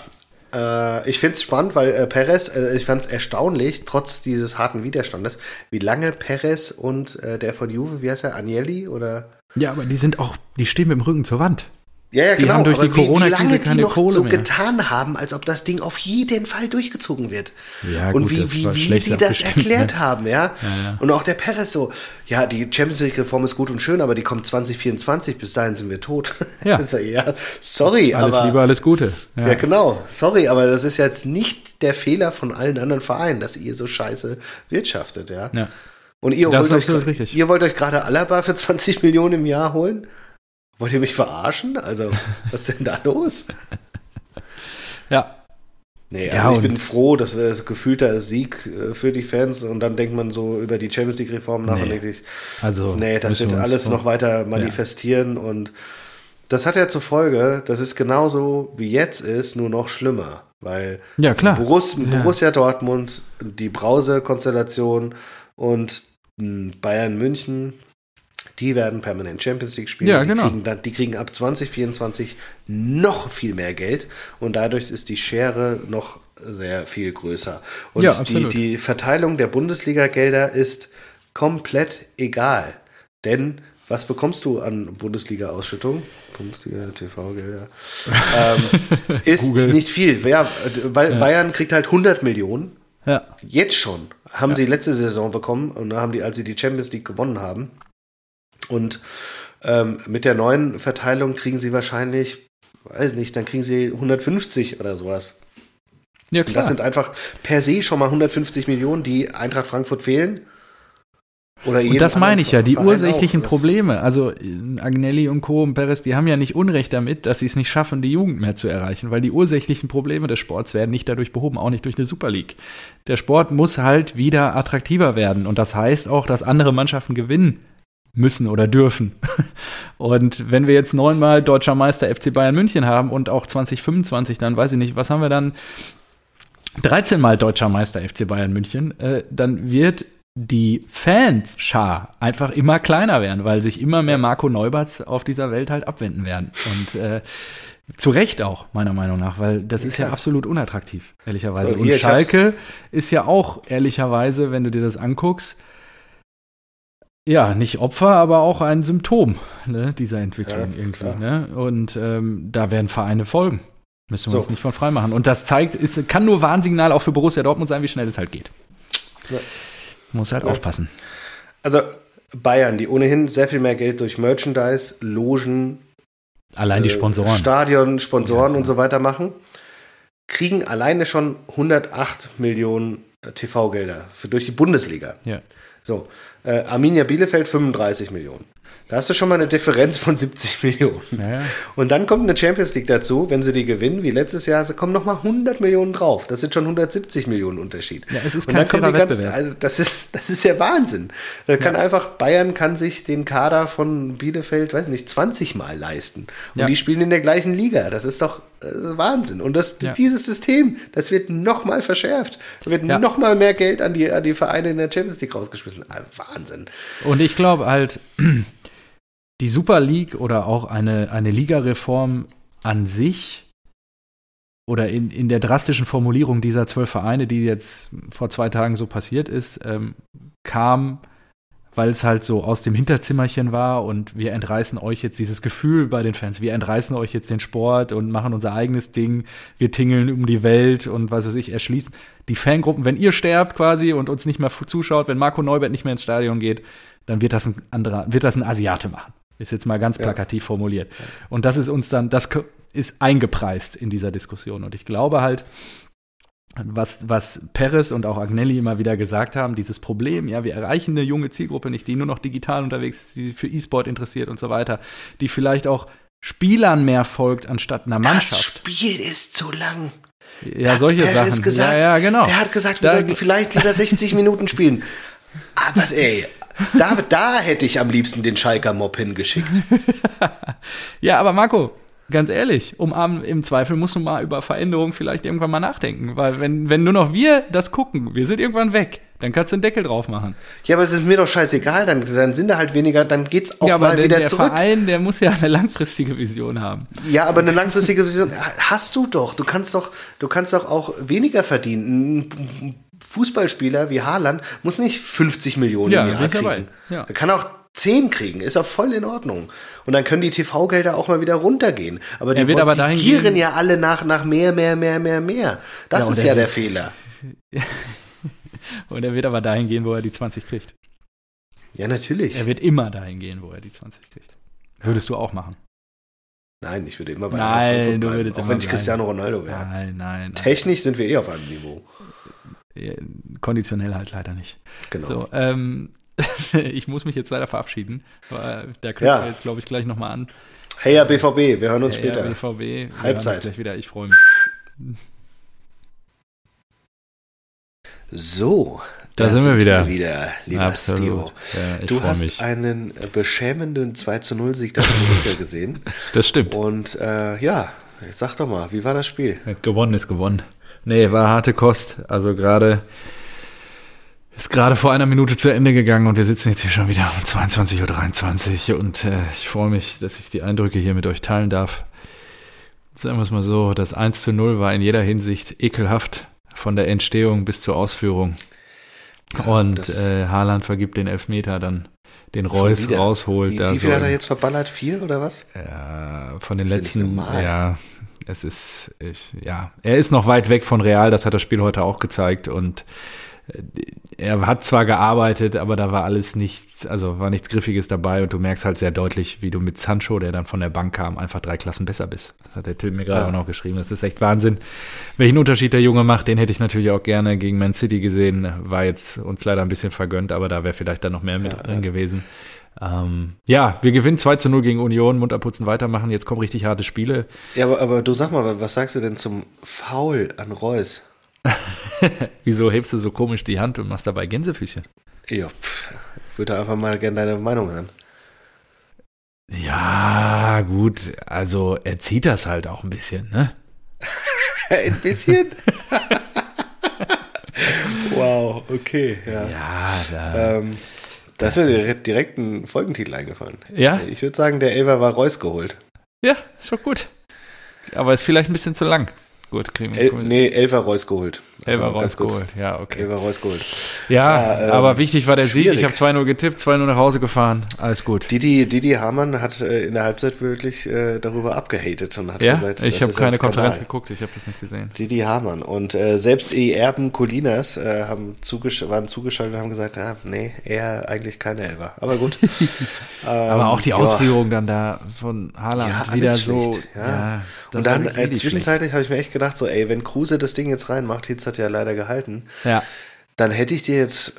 Speaker 1: äh, ich finde es spannend, weil äh, Perez, äh, ich fand es erstaunlich, trotz dieses harten Widerstandes, wie lange Perez und äh, der von Juve, wie heißt er, Agnelli oder
Speaker 2: ja, aber die sind auch, die stehen mit dem Rücken zur Wand.
Speaker 1: Ja, ja, die genau. haben durch aber die Corona-Krise keine noch Kohle so mehr. getan haben, als ob das Ding auf jeden Fall durchgezogen wird. Ja, und gut, wie, wie, wie sie das erklärt ne? haben, ja? Ja, ja? Und auch der Perez so, ja, die Champions League-Reform ist gut und schön, aber die kommt 2024, bis dahin sind wir tot. [laughs] Ja, ja sorry,
Speaker 2: alles
Speaker 1: aber.
Speaker 2: Liebe, alles Gute.
Speaker 1: Ja. ja, genau. Sorry, aber das ist jetzt nicht der Fehler von allen anderen Vereinen, dass ihr so scheiße wirtschaftet, ja. ja. Und ihr, das holt euch, ihr wollt euch gerade Alaba für 20 Millionen im Jahr holen? Wollt ihr mich verarschen? Also, [laughs] was ist denn da los?
Speaker 2: ja.
Speaker 1: Nee, also ja, ich bin froh, dass wir das gefühlter Sieg äh, für die Fans und dann denkt man so über die Champions League Reform nach nee. und denkt sich, also, nee, das wird alles noch weiter manifestieren ja. und das hat ja zur Folge, dass es genauso wie jetzt ist, nur noch schlimmer. Weil
Speaker 2: ja,
Speaker 1: Borussia ja. Dortmund, die Brause-Konstellation und Bayern München, die werden permanent Champions League spielen.
Speaker 2: Ja,
Speaker 1: die
Speaker 2: genau.
Speaker 1: Kriegen dann, die kriegen ab 2024 noch viel mehr Geld und dadurch ist die Schere noch sehr viel größer. Und ja, die, die Verteilung der Bundesliga-Gelder ist komplett egal. Denn was bekommst du an Bundesliga-Ausschüttung? Bundesliga-TV-Gelder. [laughs] ähm, ist Google. nicht viel. Ja, weil ja. Bayern kriegt halt 100 Millionen. Ja. Jetzt schon. Haben ja. sie letzte Saison bekommen und da haben die, als sie die Champions League gewonnen haben. Und ähm, mit der neuen Verteilung kriegen sie wahrscheinlich, weiß nicht, dann kriegen sie 150 oder sowas. Ja, klar. Und das sind einfach per se schon mal 150 Millionen, die Eintracht Frankfurt fehlen.
Speaker 2: Und das meine ich ja, die ursächlichen auch, Probleme. Also Agnelli und Co. und Perez, die haben ja nicht Unrecht damit, dass sie es nicht schaffen, die Jugend mehr zu erreichen, weil die ursächlichen Probleme des Sports werden nicht dadurch behoben, auch nicht durch eine Super League. Der Sport muss halt wieder attraktiver werden und das heißt auch, dass andere Mannschaften gewinnen müssen oder dürfen. [laughs] Und wenn wir jetzt neunmal deutscher Meister FC Bayern München haben und auch 2025, dann weiß ich nicht, was haben wir dann? 13 Mal deutscher Meister FC Bayern München, äh, dann wird die Fans-Schar einfach immer kleiner werden, weil sich immer mehr Marco Neuberts auf dieser Welt halt abwenden werden. Und äh, zu Recht auch, meiner Meinung nach, weil das ist ja absolut unattraktiv, ehrlicherweise. So, Und Schalke ist ja auch, ehrlicherweise, wenn du dir das anguckst, ja, nicht Opfer, aber auch ein Symptom ne, dieser Entwicklung ja, irgendwie. Ne? Und ähm, da werden Vereine folgen. Müssen wir so. uns nicht von frei machen. Und das zeigt, ist, kann nur Warnsignal auch für Borussia Dortmund sein, wie schnell es halt geht. Ja. Muss halt ja. aufpassen.
Speaker 1: Also Bayern, die ohnehin sehr viel mehr Geld durch Merchandise, Logen,
Speaker 2: allein die äh, Sponsoren,
Speaker 1: Stadion, Sponsoren ja, und so weiter machen, kriegen alleine schon 108 Millionen äh, TV-Gelder durch die Bundesliga.
Speaker 2: Ja.
Speaker 1: So, äh, Arminia Bielefeld 35 Millionen. Da hast du schon mal eine Differenz von 70 [laughs] Millionen. Ja. Und dann kommt eine Champions League dazu, wenn sie die gewinnen, wie letztes Jahr, kommen nochmal 100 Millionen drauf. Das sind schon 170 Millionen Unterschied.
Speaker 2: Ja, es ist kein Und dann kommt die ganze,
Speaker 1: also das ist, das ist ja Wahnsinn. Da kann ja. einfach, Bayern kann sich den Kader von Bielefeld, weiß nicht, 20 Mal leisten. Und ja. die spielen in der gleichen Liga. Das ist doch das ist Wahnsinn. Und das, dieses System, das wird nochmal verschärft. Da wird ja. nochmal mehr Geld an die, an die Vereine in der Champions League rausgeschmissen. Ah, Wahnsinn.
Speaker 2: Und ich glaube halt, [clears throat] die Super League oder auch eine, eine Ligareform an sich oder in, in der drastischen Formulierung dieser zwölf Vereine, die jetzt vor zwei Tagen so passiert ist, ähm, kam, weil es halt so aus dem Hinterzimmerchen war und wir entreißen euch jetzt dieses Gefühl bei den Fans, wir entreißen euch jetzt den Sport und machen unser eigenes Ding, wir tingeln um die Welt und was weiß ich, erschließen die Fangruppen, wenn ihr sterbt quasi und uns nicht mehr zuschaut, wenn Marco Neubert nicht mehr ins Stadion geht, dann wird das ein anderer, wird das ein Asiate machen. Ist jetzt mal ganz plakativ ja. formuliert. Und das ist uns dann, das ist eingepreist in dieser Diskussion. Und ich glaube halt, was, was Perez und auch Agnelli immer wieder gesagt haben, dieses Problem, ja, wir erreichen eine junge Zielgruppe nicht, die nur noch digital unterwegs ist, die für E-Sport interessiert und so weiter, die vielleicht auch Spielern mehr folgt anstatt einer Mannschaft. Das
Speaker 1: Spiel ist zu lang.
Speaker 2: Ja, solche Perez Sachen.
Speaker 1: Gesagt,
Speaker 2: ja, ja, genau.
Speaker 1: Er hat gesagt, wir da, sollten vielleicht lieber [laughs] 60 Minuten spielen. Aber ey, da, da hätte ich am liebsten den Schalker Mob hingeschickt. [laughs]
Speaker 2: ja, aber Marco, ganz ehrlich, um im Zweifel musst du mal über Veränderungen vielleicht irgendwann mal nachdenken. Weil wenn, wenn nur noch wir das gucken, wir sind irgendwann weg, dann kannst du den Deckel drauf machen.
Speaker 1: Ja, aber es ist mir doch scheißegal, dann, dann sind da halt weniger, dann geht's auch ja, mal der, wieder
Speaker 2: der
Speaker 1: zurück.
Speaker 2: Der Verein, der muss ja eine langfristige Vision haben.
Speaker 1: Ja, aber eine langfristige Vision hast du doch. Du kannst doch, du kannst doch auch weniger verdienen. Fußballspieler wie Haaland muss nicht 50 Millionen ja, im Jahr kriegen. Ja. Er kann auch 10 kriegen, ist auch voll in Ordnung. Und dann können die TV-Gelder auch mal wieder runtergehen. Aber die,
Speaker 2: aber
Speaker 1: die gieren ja alle nach, nach mehr, mehr, mehr, mehr, mehr. Das ja, ist ja der Fehler. [laughs]
Speaker 2: und er wird aber dahin gehen, wo er die 20 kriegt.
Speaker 1: Ja, natürlich.
Speaker 2: Er wird immer dahin gehen, wo er die 20 kriegt. Würdest du auch machen?
Speaker 1: Nein, ich würde immer bei
Speaker 2: Nein, du würdest
Speaker 1: Auch wenn ich Cristiano Ronaldo wäre.
Speaker 2: Nein, nein, nein.
Speaker 1: Technisch sind wir eh auf einem Niveau.
Speaker 2: Konditionell halt leider nicht.
Speaker 1: Genau.
Speaker 2: So, ähm, [laughs] ich muss mich jetzt leider verabschieden. Der knüpft ja. jetzt, glaube ich, gleich nochmal an.
Speaker 1: Hey ja, BVB, wir hören uns
Speaker 2: hey,
Speaker 1: später.
Speaker 2: Ja, BVB,
Speaker 1: Halbzeit.
Speaker 2: gleich wieder. Ich freue mich.
Speaker 1: So,
Speaker 2: da, sind wir wieder.
Speaker 1: wieder lieber Absolut. Ja, du hast mich. einen beschämenden 2 zu 0 Sieg der Borussia gesehen. [laughs]
Speaker 2: Das stimmt.
Speaker 1: Und äh, ja, sag doch mal, wie war das Spiel?
Speaker 2: Gewonnen ist gewonnen. Nee, war harte Kost. Also gerade ist gerade vor einer Minute zu Ende gegangen und wir sitzen jetzt hier schon wieder um 22.23 Uhr und äh, ich freue mich, dass ich die Eindrücke hier mit euch teilen darf. Sagen wir es mal so, das 1 zu 0 war in jeder Hinsicht ekelhaft, von der Entstehung bis zur Ausführung. Ja, und äh, Haaland vergibt den Elfmeter dann den Reus rausholt.
Speaker 1: Wie, wie viel so hat er jetzt verballert? Vier oder was?
Speaker 2: Ja, von den letzten, ja, es ist, ich, ja, er ist noch weit weg von Real, das hat das Spiel heute auch gezeigt und er hat zwar gearbeitet, aber da war alles nichts, also war nichts Griffiges dabei und du merkst halt sehr deutlich, wie du mit Sancho, der dann von der Bank kam, einfach drei Klassen besser bist. Das hat der Till mir gerade ja. auch noch geschrieben. Das ist echt Wahnsinn. Welchen Unterschied der Junge macht, den hätte ich natürlich auch gerne gegen Man City gesehen. War jetzt uns leider ein bisschen vergönnt, aber da wäre vielleicht dann noch mehr mit ja, drin ja. Ähm, ja, wir gewinnen 2 zu 0 gegen Union, Mund abputzen, weitermachen. Jetzt kommen richtig harte Spiele.
Speaker 1: Ja, aber, aber du sag mal, was sagst du denn zum Foul an Reus? [laughs]
Speaker 2: Wieso hebst du so komisch die Hand und machst dabei Gänsefüßchen?
Speaker 1: Ja, pff, ich würde einfach mal gerne deine Meinung hören.
Speaker 2: Ja, gut, also er zieht das halt auch ein bisschen, ne? [laughs]
Speaker 1: ein bisschen? [laughs] wow, okay, ja.
Speaker 2: Ja, da.
Speaker 1: Ähm, da ist mir direkt ein Folgentitel eingefallen.
Speaker 2: Ja?
Speaker 1: Ich würde sagen, der Elver war Reus geholt.
Speaker 2: Ja, ist doch gut. Aber ist vielleicht ein bisschen zu lang. Gut,
Speaker 1: kriegen wir. El, nee, Elfer Reus geholt.
Speaker 2: Elfer Reus geholt, ja, okay.
Speaker 1: Elfer Reus geholt.
Speaker 2: Ja, ja ähm, aber wichtig war der schwierig. Sieg. Ich habe 2-0 getippt, 2-0 nach Hause gefahren. Alles gut.
Speaker 1: Didi, Didi Hamann hat äh, in der Halbzeit wirklich äh, darüber abgehatet und hat
Speaker 2: ja? gesagt, ich habe keine Konferenz geguckt, ich habe das nicht gesehen.
Speaker 1: Didi Hamann und äh, selbst die Erben Colinas äh, haben zugesch waren zugeschaltet und haben gesagt, ja, nee, er eigentlich keine Elfer. Aber gut. [laughs]
Speaker 2: ähm, aber auch die Ausführung ja. dann da von Haaland ja, wieder so.
Speaker 1: Schlecht, ja. und dann äh, zwischenzeitlich habe ich mir echt gedacht, so, ey, wenn Kruse das Ding jetzt reinmacht, Hitz hat ja leider gehalten,
Speaker 2: ja.
Speaker 1: dann hätte ich dir jetzt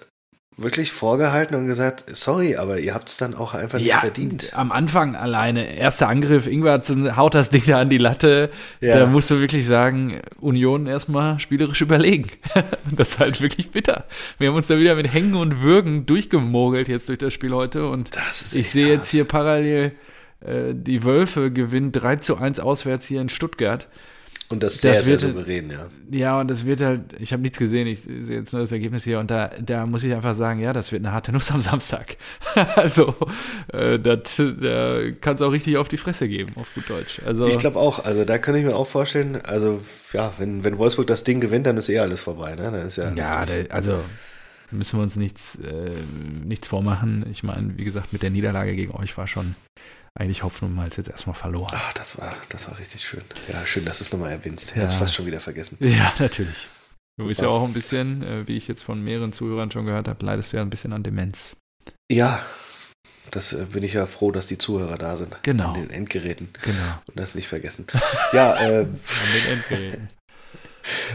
Speaker 1: wirklich vorgehalten und gesagt, sorry, aber ihr habt es dann auch einfach nicht ja, verdient.
Speaker 2: Am Anfang alleine, erster Angriff, Ingwertsen haut das Ding da an die Latte. Ja. Da musst du wirklich sagen, Union erstmal spielerisch überlegen. [laughs] das ist halt wirklich bitter. Wir haben uns da wieder mit Hängen und Würgen durchgemogelt jetzt durch das Spiel heute und ich sehe jetzt hier parallel äh, die Wölfe gewinnen 3 zu 1 auswärts hier in Stuttgart.
Speaker 1: Und das sehr, das sehr souverän, ja.
Speaker 2: Ja, und das wird halt, ich habe nichts gesehen, ich sehe jetzt nur das Ergebnis hier und da, da muss ich einfach sagen, ja, das wird eine harte Nuss am Samstag. [laughs] also, äh, das, da kann es auch richtig auf die Fresse geben, auf gut Deutsch. Also,
Speaker 1: ich glaube auch, also da kann ich mir auch vorstellen, also ja, wenn, wenn Wolfsburg das Ding gewinnt, dann ist eh alles vorbei, ne? Dann ist ja,
Speaker 2: ja der, also müssen wir uns nichts, äh, nichts vormachen. Ich meine, wie gesagt, mit der Niederlage gegen euch war schon eigentlich Hopfen und Malz jetzt erstmal verloren.
Speaker 1: Ach, das war, das war richtig schön. Ja, schön, dass du es nochmal erwähnst. Ja. Ich fast schon wieder vergessen.
Speaker 2: Ja, natürlich. Du bist ja auch ein bisschen, äh, wie ich jetzt von mehreren Zuhörern schon gehört habe, leidest du ja ein bisschen an Demenz.
Speaker 1: Ja, das äh, bin ich ja froh, dass die Zuhörer da sind.
Speaker 2: Genau.
Speaker 1: An den Endgeräten.
Speaker 2: Genau.
Speaker 1: Und das nicht vergessen. ja, äh, [laughs] an den Endgeräten.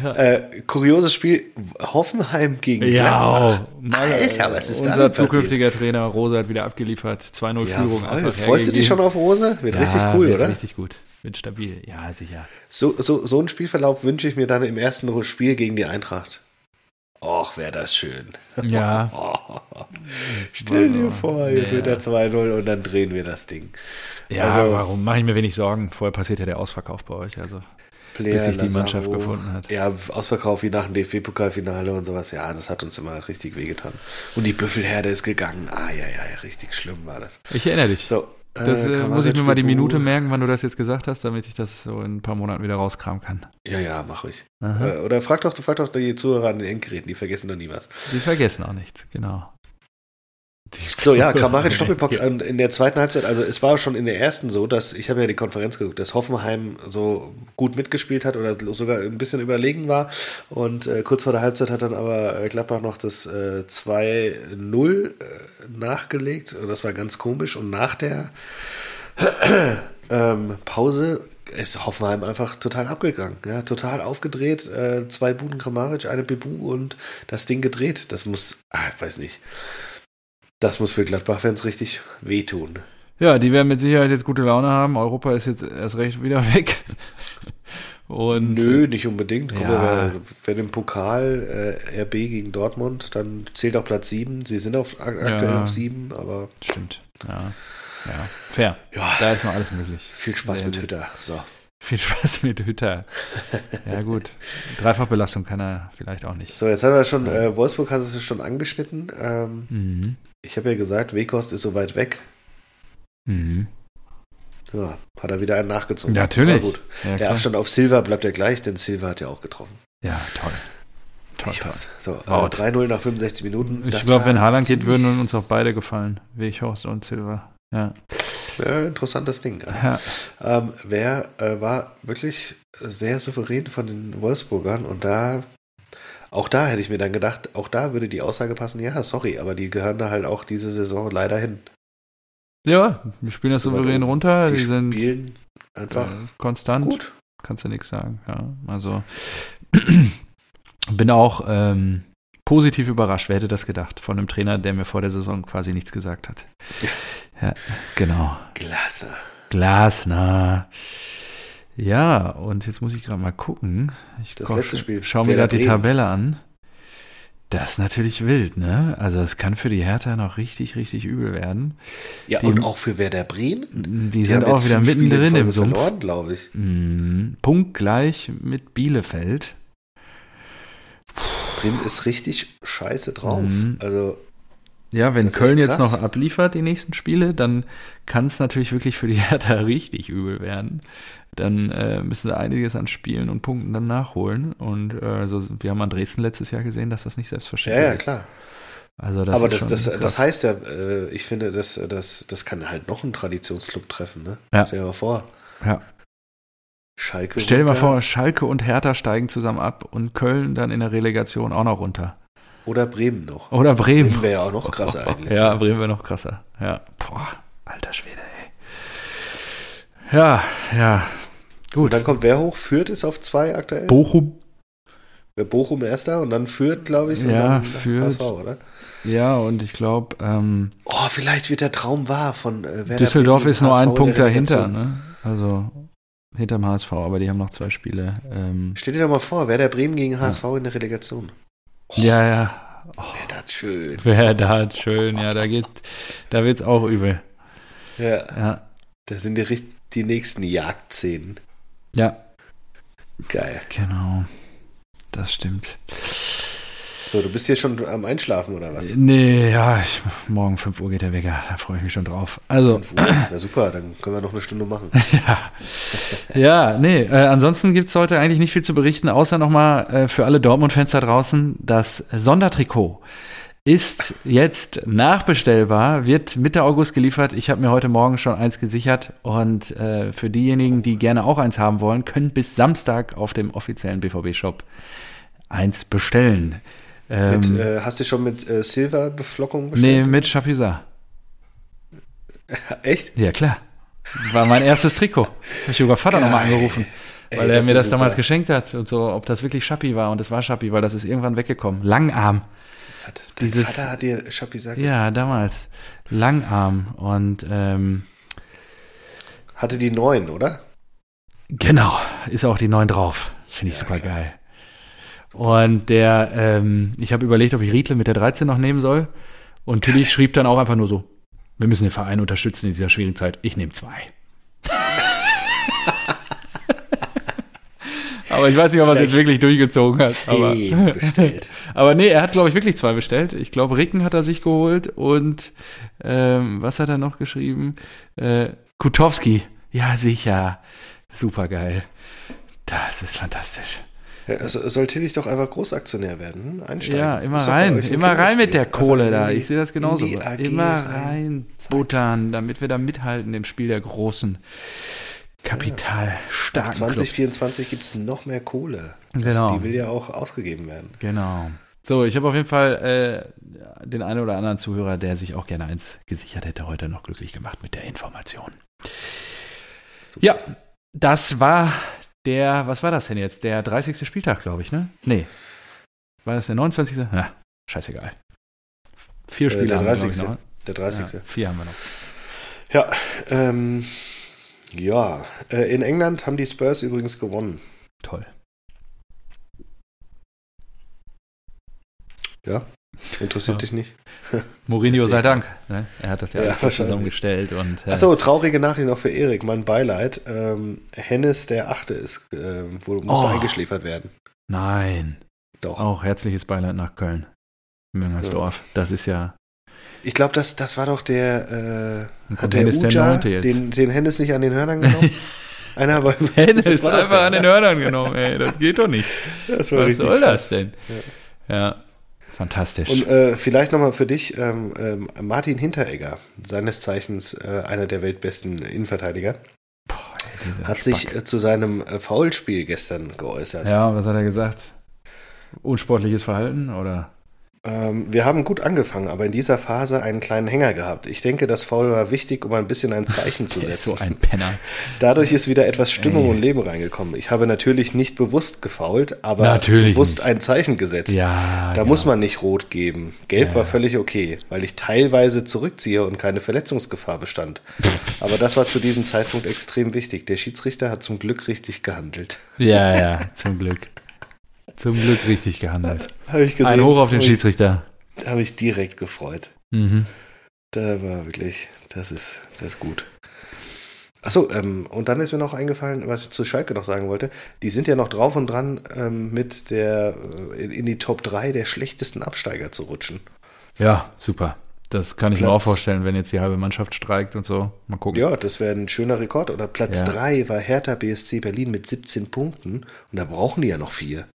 Speaker 1: Äh, kurioses Spiel, Hoffenheim gegen
Speaker 2: ja, Gladbach. Alter, was ist Unser da zukünftiger Trainer Rose hat wieder abgeliefert. 2-0 ja, Führung.
Speaker 1: Freust du dich schon auf Rose? Wird ja, richtig cool, oder?
Speaker 2: richtig gut. Wird stabil. Ja, sicher.
Speaker 1: So, so, so einen Spielverlauf wünsche ich mir dann im ersten Spiel gegen die Eintracht. Och, wäre das schön.
Speaker 2: Ja. [laughs]
Speaker 1: Stell dir vor, hier ja. da 2-0 und dann drehen wir das Ding.
Speaker 2: Ja, also, warum mache ich mir wenig Sorgen? Vorher passiert ja der Ausverkauf bei euch. Also. Player, bis sich die Mannschaft gefunden hat.
Speaker 1: Ja, Ausverkauf wie nach dem DFB-Pokalfinale und sowas. Ja, das hat uns immer richtig wehgetan. Und die Büffelherde ist gegangen. Ah, ja, ja, richtig schlimm war das.
Speaker 2: Ich erinnere dich. So, das äh, muss ich mir mal die Minute merken, wann du das jetzt gesagt hast, damit ich das so in ein paar Monaten wieder rauskramen kann.
Speaker 1: Ja, ja, mache ich. Aha. Äh, oder frag doch, frag doch die Zuhörer an den Endgeräten, die vergessen doch nie was.
Speaker 2: Die vergessen auch nichts, genau. [laughs]
Speaker 1: So, ja, Kramaric [laughs] Stoppelbock in der zweiten Halbzeit, also es war schon in der ersten so, dass, ich habe ja die Konferenz geguckt, dass Hoffenheim so gut mitgespielt hat oder sogar ein bisschen überlegen war. Und äh, kurz vor der Halbzeit hat dann aber äh, Gladbach noch das äh, 2-0 äh, nachgelegt. Und das war ganz komisch. Und nach der [clears throat] ähm, Pause ist Hoffenheim einfach total abgegangen, ja, total aufgedreht, äh, zwei Buden Kramaric, eine Bebu und das Ding gedreht, das muss, ah, ich weiß nicht, das muss für Gladbach-Fans richtig wehtun.
Speaker 2: Ja, die werden mit Sicherheit jetzt gute Laune haben. Europa ist jetzt erst recht wieder weg.
Speaker 1: Und, Nö, nicht unbedingt. Guck ja. mal, wenn im Pokal äh, RB gegen Dortmund, dann zählt auch Platz 7. Sie sind auf, aktuell ja. auf 7, aber.
Speaker 2: Stimmt. Ja. ja. Fair. Ja. Da ist noch alles möglich.
Speaker 1: Viel Spaß mit Hütter. So.
Speaker 2: Viel Spaß mit Hütter. Ja, gut. Dreifachbelastung kann er vielleicht auch nicht.
Speaker 1: So, jetzt hat er schon, äh, Wolfsburg hat es schon angeschnitten. Ähm, mhm. Ich habe ja gesagt, Wekost ist so weit weg.
Speaker 2: Mhm.
Speaker 1: Ja, hat er wieder einen nachgezogen.
Speaker 2: Ja, natürlich.
Speaker 1: Ja, der Abstand auf Silva bleibt ja gleich, denn Silva hat ja auch getroffen.
Speaker 2: Ja, toll.
Speaker 1: Toll, toll. So, äh, 3-0 nach 65 Minuten.
Speaker 2: Ich glaube, wenn Haaland geht, würden uns auch beide gefallen. Weghorst und Silva. Ja.
Speaker 1: Ja interessantes Ding. Ja. Ähm, wer äh, war wirklich sehr souverän von den Wolfsburgern und da Auch da hätte ich mir dann gedacht, auch da würde die Aussage passen, ja, sorry, aber die gehören da halt auch diese Saison leider hin.
Speaker 2: Ja, wir spielen das souverän runter.
Speaker 1: Die,
Speaker 2: die sind
Speaker 1: spielen einfach
Speaker 2: äh, konstant.
Speaker 1: gut.
Speaker 2: Kannst du nichts sagen. Ja, also [clears throat] bin auch ähm, positiv überrascht. Wer hätte das gedacht? Von einem Trainer, der mir vor der Saison quasi nichts gesagt hat. Ja, genau.
Speaker 1: Klasse.
Speaker 2: Glasner. Ja, und jetzt muss ich gerade mal gucken. Ich
Speaker 1: Das
Speaker 2: komm,
Speaker 1: letzte Spiel.
Speaker 2: schau mir gerade die. Tabelle an. Das ist natürlich wild, ne? Also es kann für die Hertha noch richtig, richtig übel werden.
Speaker 1: Ja,
Speaker 2: Die-
Speaker 1: und auch für Werder Bremen.
Speaker 2: Die, sind
Speaker 1: haben
Speaker 2: auch wieder mittendrin im Sumpf.
Speaker 1: verloren, glaube ich.
Speaker 2: Mhm. Punktgleich mit Bielefeld.
Speaker 1: Bremen ist richtig scheiße drauf.
Speaker 2: Mhm.
Speaker 1: Also,
Speaker 2: Ja, wenn
Speaker 1: Das ist
Speaker 2: Köln jetzt noch abliefert, die nächsten Spiele, dann kann es natürlich wirklich für die [laughs] Hertha richtig übel werden. Dann äh, müssen sie einiges an Spielen und Punkten dann nachholen. Und äh, so, wir haben an Dresden letztes Jahr gesehen, dass das nicht
Speaker 1: ja,
Speaker 2: selbstverständlich
Speaker 1: ja,
Speaker 2: ist.
Speaker 1: klar.
Speaker 2: Also das
Speaker 1: Aber
Speaker 2: ist
Speaker 1: das,
Speaker 2: schon
Speaker 1: das, das heißt ja, äh, ich finde, das, das, das kann halt noch einen Traditionsclub treffen. Ne?
Speaker 2: Ja.
Speaker 1: Stell dir mal vor.
Speaker 2: Ja.
Speaker 1: Schalke.
Speaker 2: Stell dir mal vor, Schalke und Hertha steigen zusammen ab und Köln dann in der Relegation auch noch runter.
Speaker 1: Oder Bremen noch.
Speaker 2: Oder Bremen.
Speaker 1: Bremen wäre ja auch noch krasser [laughs] eigentlich.
Speaker 2: Ja, Bremen wäre noch krasser. Ja. Boah, alter Schwede, ey. Ja, ja.
Speaker 1: Und
Speaker 2: Gut.
Speaker 1: dann kommt wer hoch? Fürth ist auf zwei aktuell.
Speaker 2: Bochum.
Speaker 1: Wer Bochum erster und dann Fürth, glaube ich. und
Speaker 2: Ja, Fürth.
Speaker 1: HSV, oder?
Speaker 2: Ja, und ich glaube, ähm,
Speaker 1: Oh, vielleicht wird der Traum wahr von äh,
Speaker 2: Düsseldorf ist nur ein
Speaker 1: in
Speaker 2: Punkt
Speaker 1: der
Speaker 2: dahinter, ne? Also hinterm HSV, aber die haben noch zwei Spiele. Ähm,
Speaker 1: Stell dir doch mal vor, Werder Bremen gegen HSV in der Relegation.
Speaker 2: Ja, ja.
Speaker 1: Wäre das schön.
Speaker 2: Wer da schön, ja, da geht, da wird's auch übel.
Speaker 1: Ja,
Speaker 2: Ja,
Speaker 1: da sind die, die nächsten Jagdszenen.
Speaker 2: ja,
Speaker 1: Geil.
Speaker 2: genau. Das stimmt.
Speaker 1: So, du bist hier schon am Einschlafen oder was?
Speaker 2: Nee, ja, ich, morgen 5 Uhr geht der Wecker, da freue ich mich schon drauf. Also,
Speaker 1: 5 Uhr. Na super, dann können wir noch eine Stunde machen. [laughs]
Speaker 2: ja, ja nee, äh, ansonsten gibt's heute eigentlich nicht viel zu berichten, außer nochmal äh, für alle Dortmund-Fans da draußen, das Sondertrikot ist jetzt nachbestellbar, wird Mitte August geliefert. Ich habe mir heute Morgen schon eins gesichert und äh, für diejenigen, die gerne auch eins haben wollen, können bis Samstag auf dem offiziellen BVB-Shop eins bestellen. Ähm,
Speaker 1: Mit, äh, hast du schon mit äh, Silverbeflockung
Speaker 2: nee,
Speaker 1: bestellt?
Speaker 2: mit Chapuisat. [laughs]
Speaker 1: Echt?
Speaker 2: Ja, klar. War mein erstes Trikot. Habe ich sogar Vater nochmal angerufen,
Speaker 1: Ey,
Speaker 2: weil er
Speaker 1: das
Speaker 2: mir das damals
Speaker 1: super.
Speaker 2: geschenkt hat und so, ob das wirklich Schappi war. Und es war Schappi, weil das ist irgendwann weggekommen. Langarm.
Speaker 1: Dein
Speaker 2: Dieses-
Speaker 1: Vater hat dir Schappi gesagt,
Speaker 2: Ja, damals. Langarm. Und ähm,
Speaker 1: hatte die neun, oder?
Speaker 2: genau, ist auch die 9 drauf. Finde ich
Speaker 1: Ja,
Speaker 2: super
Speaker 1: klar.
Speaker 2: geil. Und der, ähm, ich habe überlegt, ob ich Riedle mit der 13 noch nehmen soll. Und Tilly schrieb dann auch einfach nur so, wir müssen den Verein unterstützen in dieser schwierigen Zeit. Ich nehme zwei. [laughs] Aber ich weiß nicht, ob er es jetzt wirklich durchgezogen hat. Aber,
Speaker 1: bestellt. [laughs]
Speaker 2: aber nee, er hat, glaube ich, wirklich zwei bestellt. Ich glaube, Ricken hat er sich geholt und ähm, was hat er noch geschrieben? Äh, Kutowski. Ja, sicher. Super geil. Das ist fantastisch.
Speaker 1: Ja, also soll Tillich doch einfach Großaktionär werden, hm? einsteigen.
Speaker 2: Ja, immer rein. Immer rein mit der. Kohle da. Ich sehe das genauso. Immer
Speaker 1: rein.
Speaker 2: buttern, damit wir da mithalten im Spiel der großen
Speaker 1: Ab
Speaker 2: kapitalstarken Clubs.
Speaker 1: 2024 gibt es noch mehr Kohle. Das-
Speaker 2: Genau.
Speaker 1: Die will ja auch ausgegeben werden.
Speaker 2: Genau. So, ich habe auf jeden Fall äh, den einen oder anderen Zuhörer, der sich auch gerne eins gesichert hätte, heute noch glücklich gemacht mit der Information.
Speaker 1: Super.
Speaker 2: Ja, das war der, was war das denn jetzt? Der 30. Spieltag, glaube ich, ne? Nee. War das der 29.? Na, scheißegal. Vier
Speaker 1: Äh,
Speaker 2: Spiele
Speaker 1: der
Speaker 2: haben wir,
Speaker 1: 30..
Speaker 2: noch.
Speaker 1: Der 30.
Speaker 2: Ja, vier haben wir noch.
Speaker 1: Ja, ähm, ja. Äh, in England haben die Spurs übrigens gewonnen.
Speaker 2: Toll.
Speaker 1: Ja? Interessiert
Speaker 2: Ja.
Speaker 1: dich nicht? [laughs]
Speaker 2: Mourinho sei. Dank. Ne? Er hat das ja,
Speaker 1: Ja,
Speaker 2: alles zusammengestellt. Und, äh,
Speaker 1: Achso, traurige Nachricht noch für Erik, mein Beileid. Ähm, Hennes der Achte ist, ähm, wo muss
Speaker 2: Oh.
Speaker 1: eingeschläfert werden.
Speaker 2: Nein.
Speaker 1: Doch.
Speaker 2: Auch herzliches Beileid nach Köln. Müngersdorf. Das ist ja.
Speaker 1: Ich glaube, das, das war doch der, äh, hat der
Speaker 2: Hennes der
Speaker 1: Uja
Speaker 2: jetzt.
Speaker 1: den, den Hennes nicht an den Hörnern genommen? [laughs] Einer beim [laughs]
Speaker 2: Hennes
Speaker 1: Das war doch
Speaker 2: einfach
Speaker 1: der,
Speaker 2: an den
Speaker 1: ne?
Speaker 2: Hörnern genommen, ey. Das geht doch nicht.
Speaker 1: Das war
Speaker 2: Was soll
Speaker 1: krass.
Speaker 2: das denn? Ja. Fantastisch.
Speaker 1: Und äh, vielleicht nochmal für dich, ähm, ähm, Martin Hinteregger, seines Zeichens äh, einer der weltbesten Innenverteidiger,
Speaker 2: Boah, ey,
Speaker 1: hat sich
Speaker 2: Spack.
Speaker 1: äh, zu seinem äh, Foulspiel gestern geäußert.
Speaker 2: Ja, was hat er gesagt? unsportliches Verhalten oder?
Speaker 1: Ähm, wir haben gut angefangen, aber in dieser Phase einen kleinen Hänger gehabt. Ich denke, das Foul war wichtig, um ein bisschen ein Zeichen zu [laughs] setzen.
Speaker 2: so ein Penner.
Speaker 1: Dadurch ist wieder etwas Stimmung Ey. und Leben reingekommen. Ich habe natürlich nicht bewusst gefault, aber
Speaker 2: natürlich
Speaker 1: bewusst
Speaker 2: nicht.
Speaker 1: ein Zeichen gesetzt.
Speaker 2: Ja,
Speaker 1: da ja. muss man nicht rot geben. Gelb ja. war völlig okay, weil ich teilweise zurückziehe und keine Verletzungsgefahr bestand. [laughs] aber das war zu diesem Zeitpunkt extrem wichtig. Der Schiedsrichter hat zum Glück richtig gehandelt.
Speaker 2: Ja, ja, [laughs] zum Glück. Zum Glück richtig gehandelt. [laughs]
Speaker 1: Habe ich gesehen.
Speaker 2: Ein Hoch auf den Schiedsrichter.
Speaker 1: Da habe ich direkt gefreut.
Speaker 2: Mhm.
Speaker 1: Da war wirklich, das ist, das ist gut. Achso, ähm, und dann ist mir noch eingefallen, was ich zu Schalke noch sagen wollte. Die sind ja noch drauf und dran, ähm, mit der äh, in, in, die Top 3 der schlechtesten Absteiger zu rutschen.
Speaker 2: Ja, super. Das kann ich Platz, mir auch vorstellen, wenn jetzt die halbe Mannschaft streikt und so. Mal gucken.
Speaker 1: Ja, das wäre ein schöner Rekord. Oder Platz 3 ja. war Hertha BSC Berlin mit 17 Punkten. Und da brauchen die ja noch vier.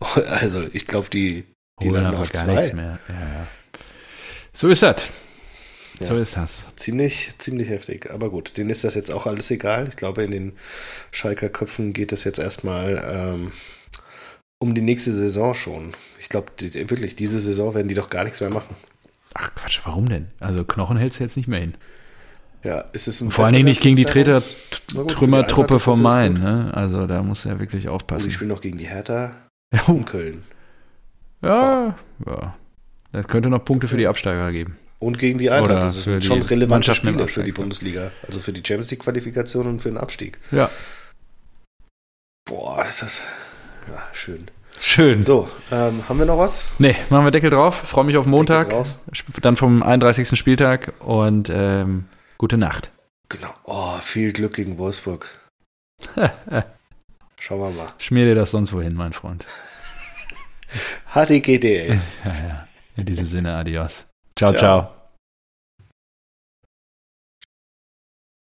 Speaker 1: [laughs] also, ich glaube, die, die
Speaker 2: Holen landen auf gar zwei. nichts mehr. Ja, ja. So ist das. Ja, so ist das.
Speaker 1: Ziemlich, ziemlich heftig. Aber gut, denen ist das jetzt auch alles egal. Ich glaube, in den Schalker Köpfen geht es jetzt erstmal ähm, um die nächste Saison schon. Ich glaube, die, wirklich, diese Saison werden die doch gar nichts mehr machen.
Speaker 2: Ach Quatsch, warum denn? Also Knochen hältst du jetzt nicht mehr hin.
Speaker 1: Ja, ist es
Speaker 2: Vor allen Dingen nicht gegen die Treter-Trümmertruppe von Main. Ne? Also da muss er wirklich aufpassen. Und
Speaker 1: ich spiele noch gegen die Hertha ja. in Köln.
Speaker 2: Ja, oh. ja. Das könnte noch Punkte für die Absteiger geben.
Speaker 1: Und gegen die Eintracht. Das sind schon relevante Spiele für die Bundesliga. Also für die Champions League Qualifikation und für den Abstieg.
Speaker 2: Ja.
Speaker 1: Boah, ist das ja, schön.
Speaker 2: Schön.
Speaker 1: So, ähm, haben wir noch was?
Speaker 2: Nee, machen wir Deckel drauf. Freue mich auf Montag. Dann vom 31. Spieltag und ähm, gute Nacht.
Speaker 1: Genau. Oh, viel Glück gegen Wolfsburg. [laughs] Schauen wir mal.
Speaker 2: Schmier dir das sonst wohin, mein Freund. [laughs]
Speaker 1: HTGDL. [laughs]
Speaker 2: ja, ja. In diesem Sinne, adios. ciao. ciao. ciao.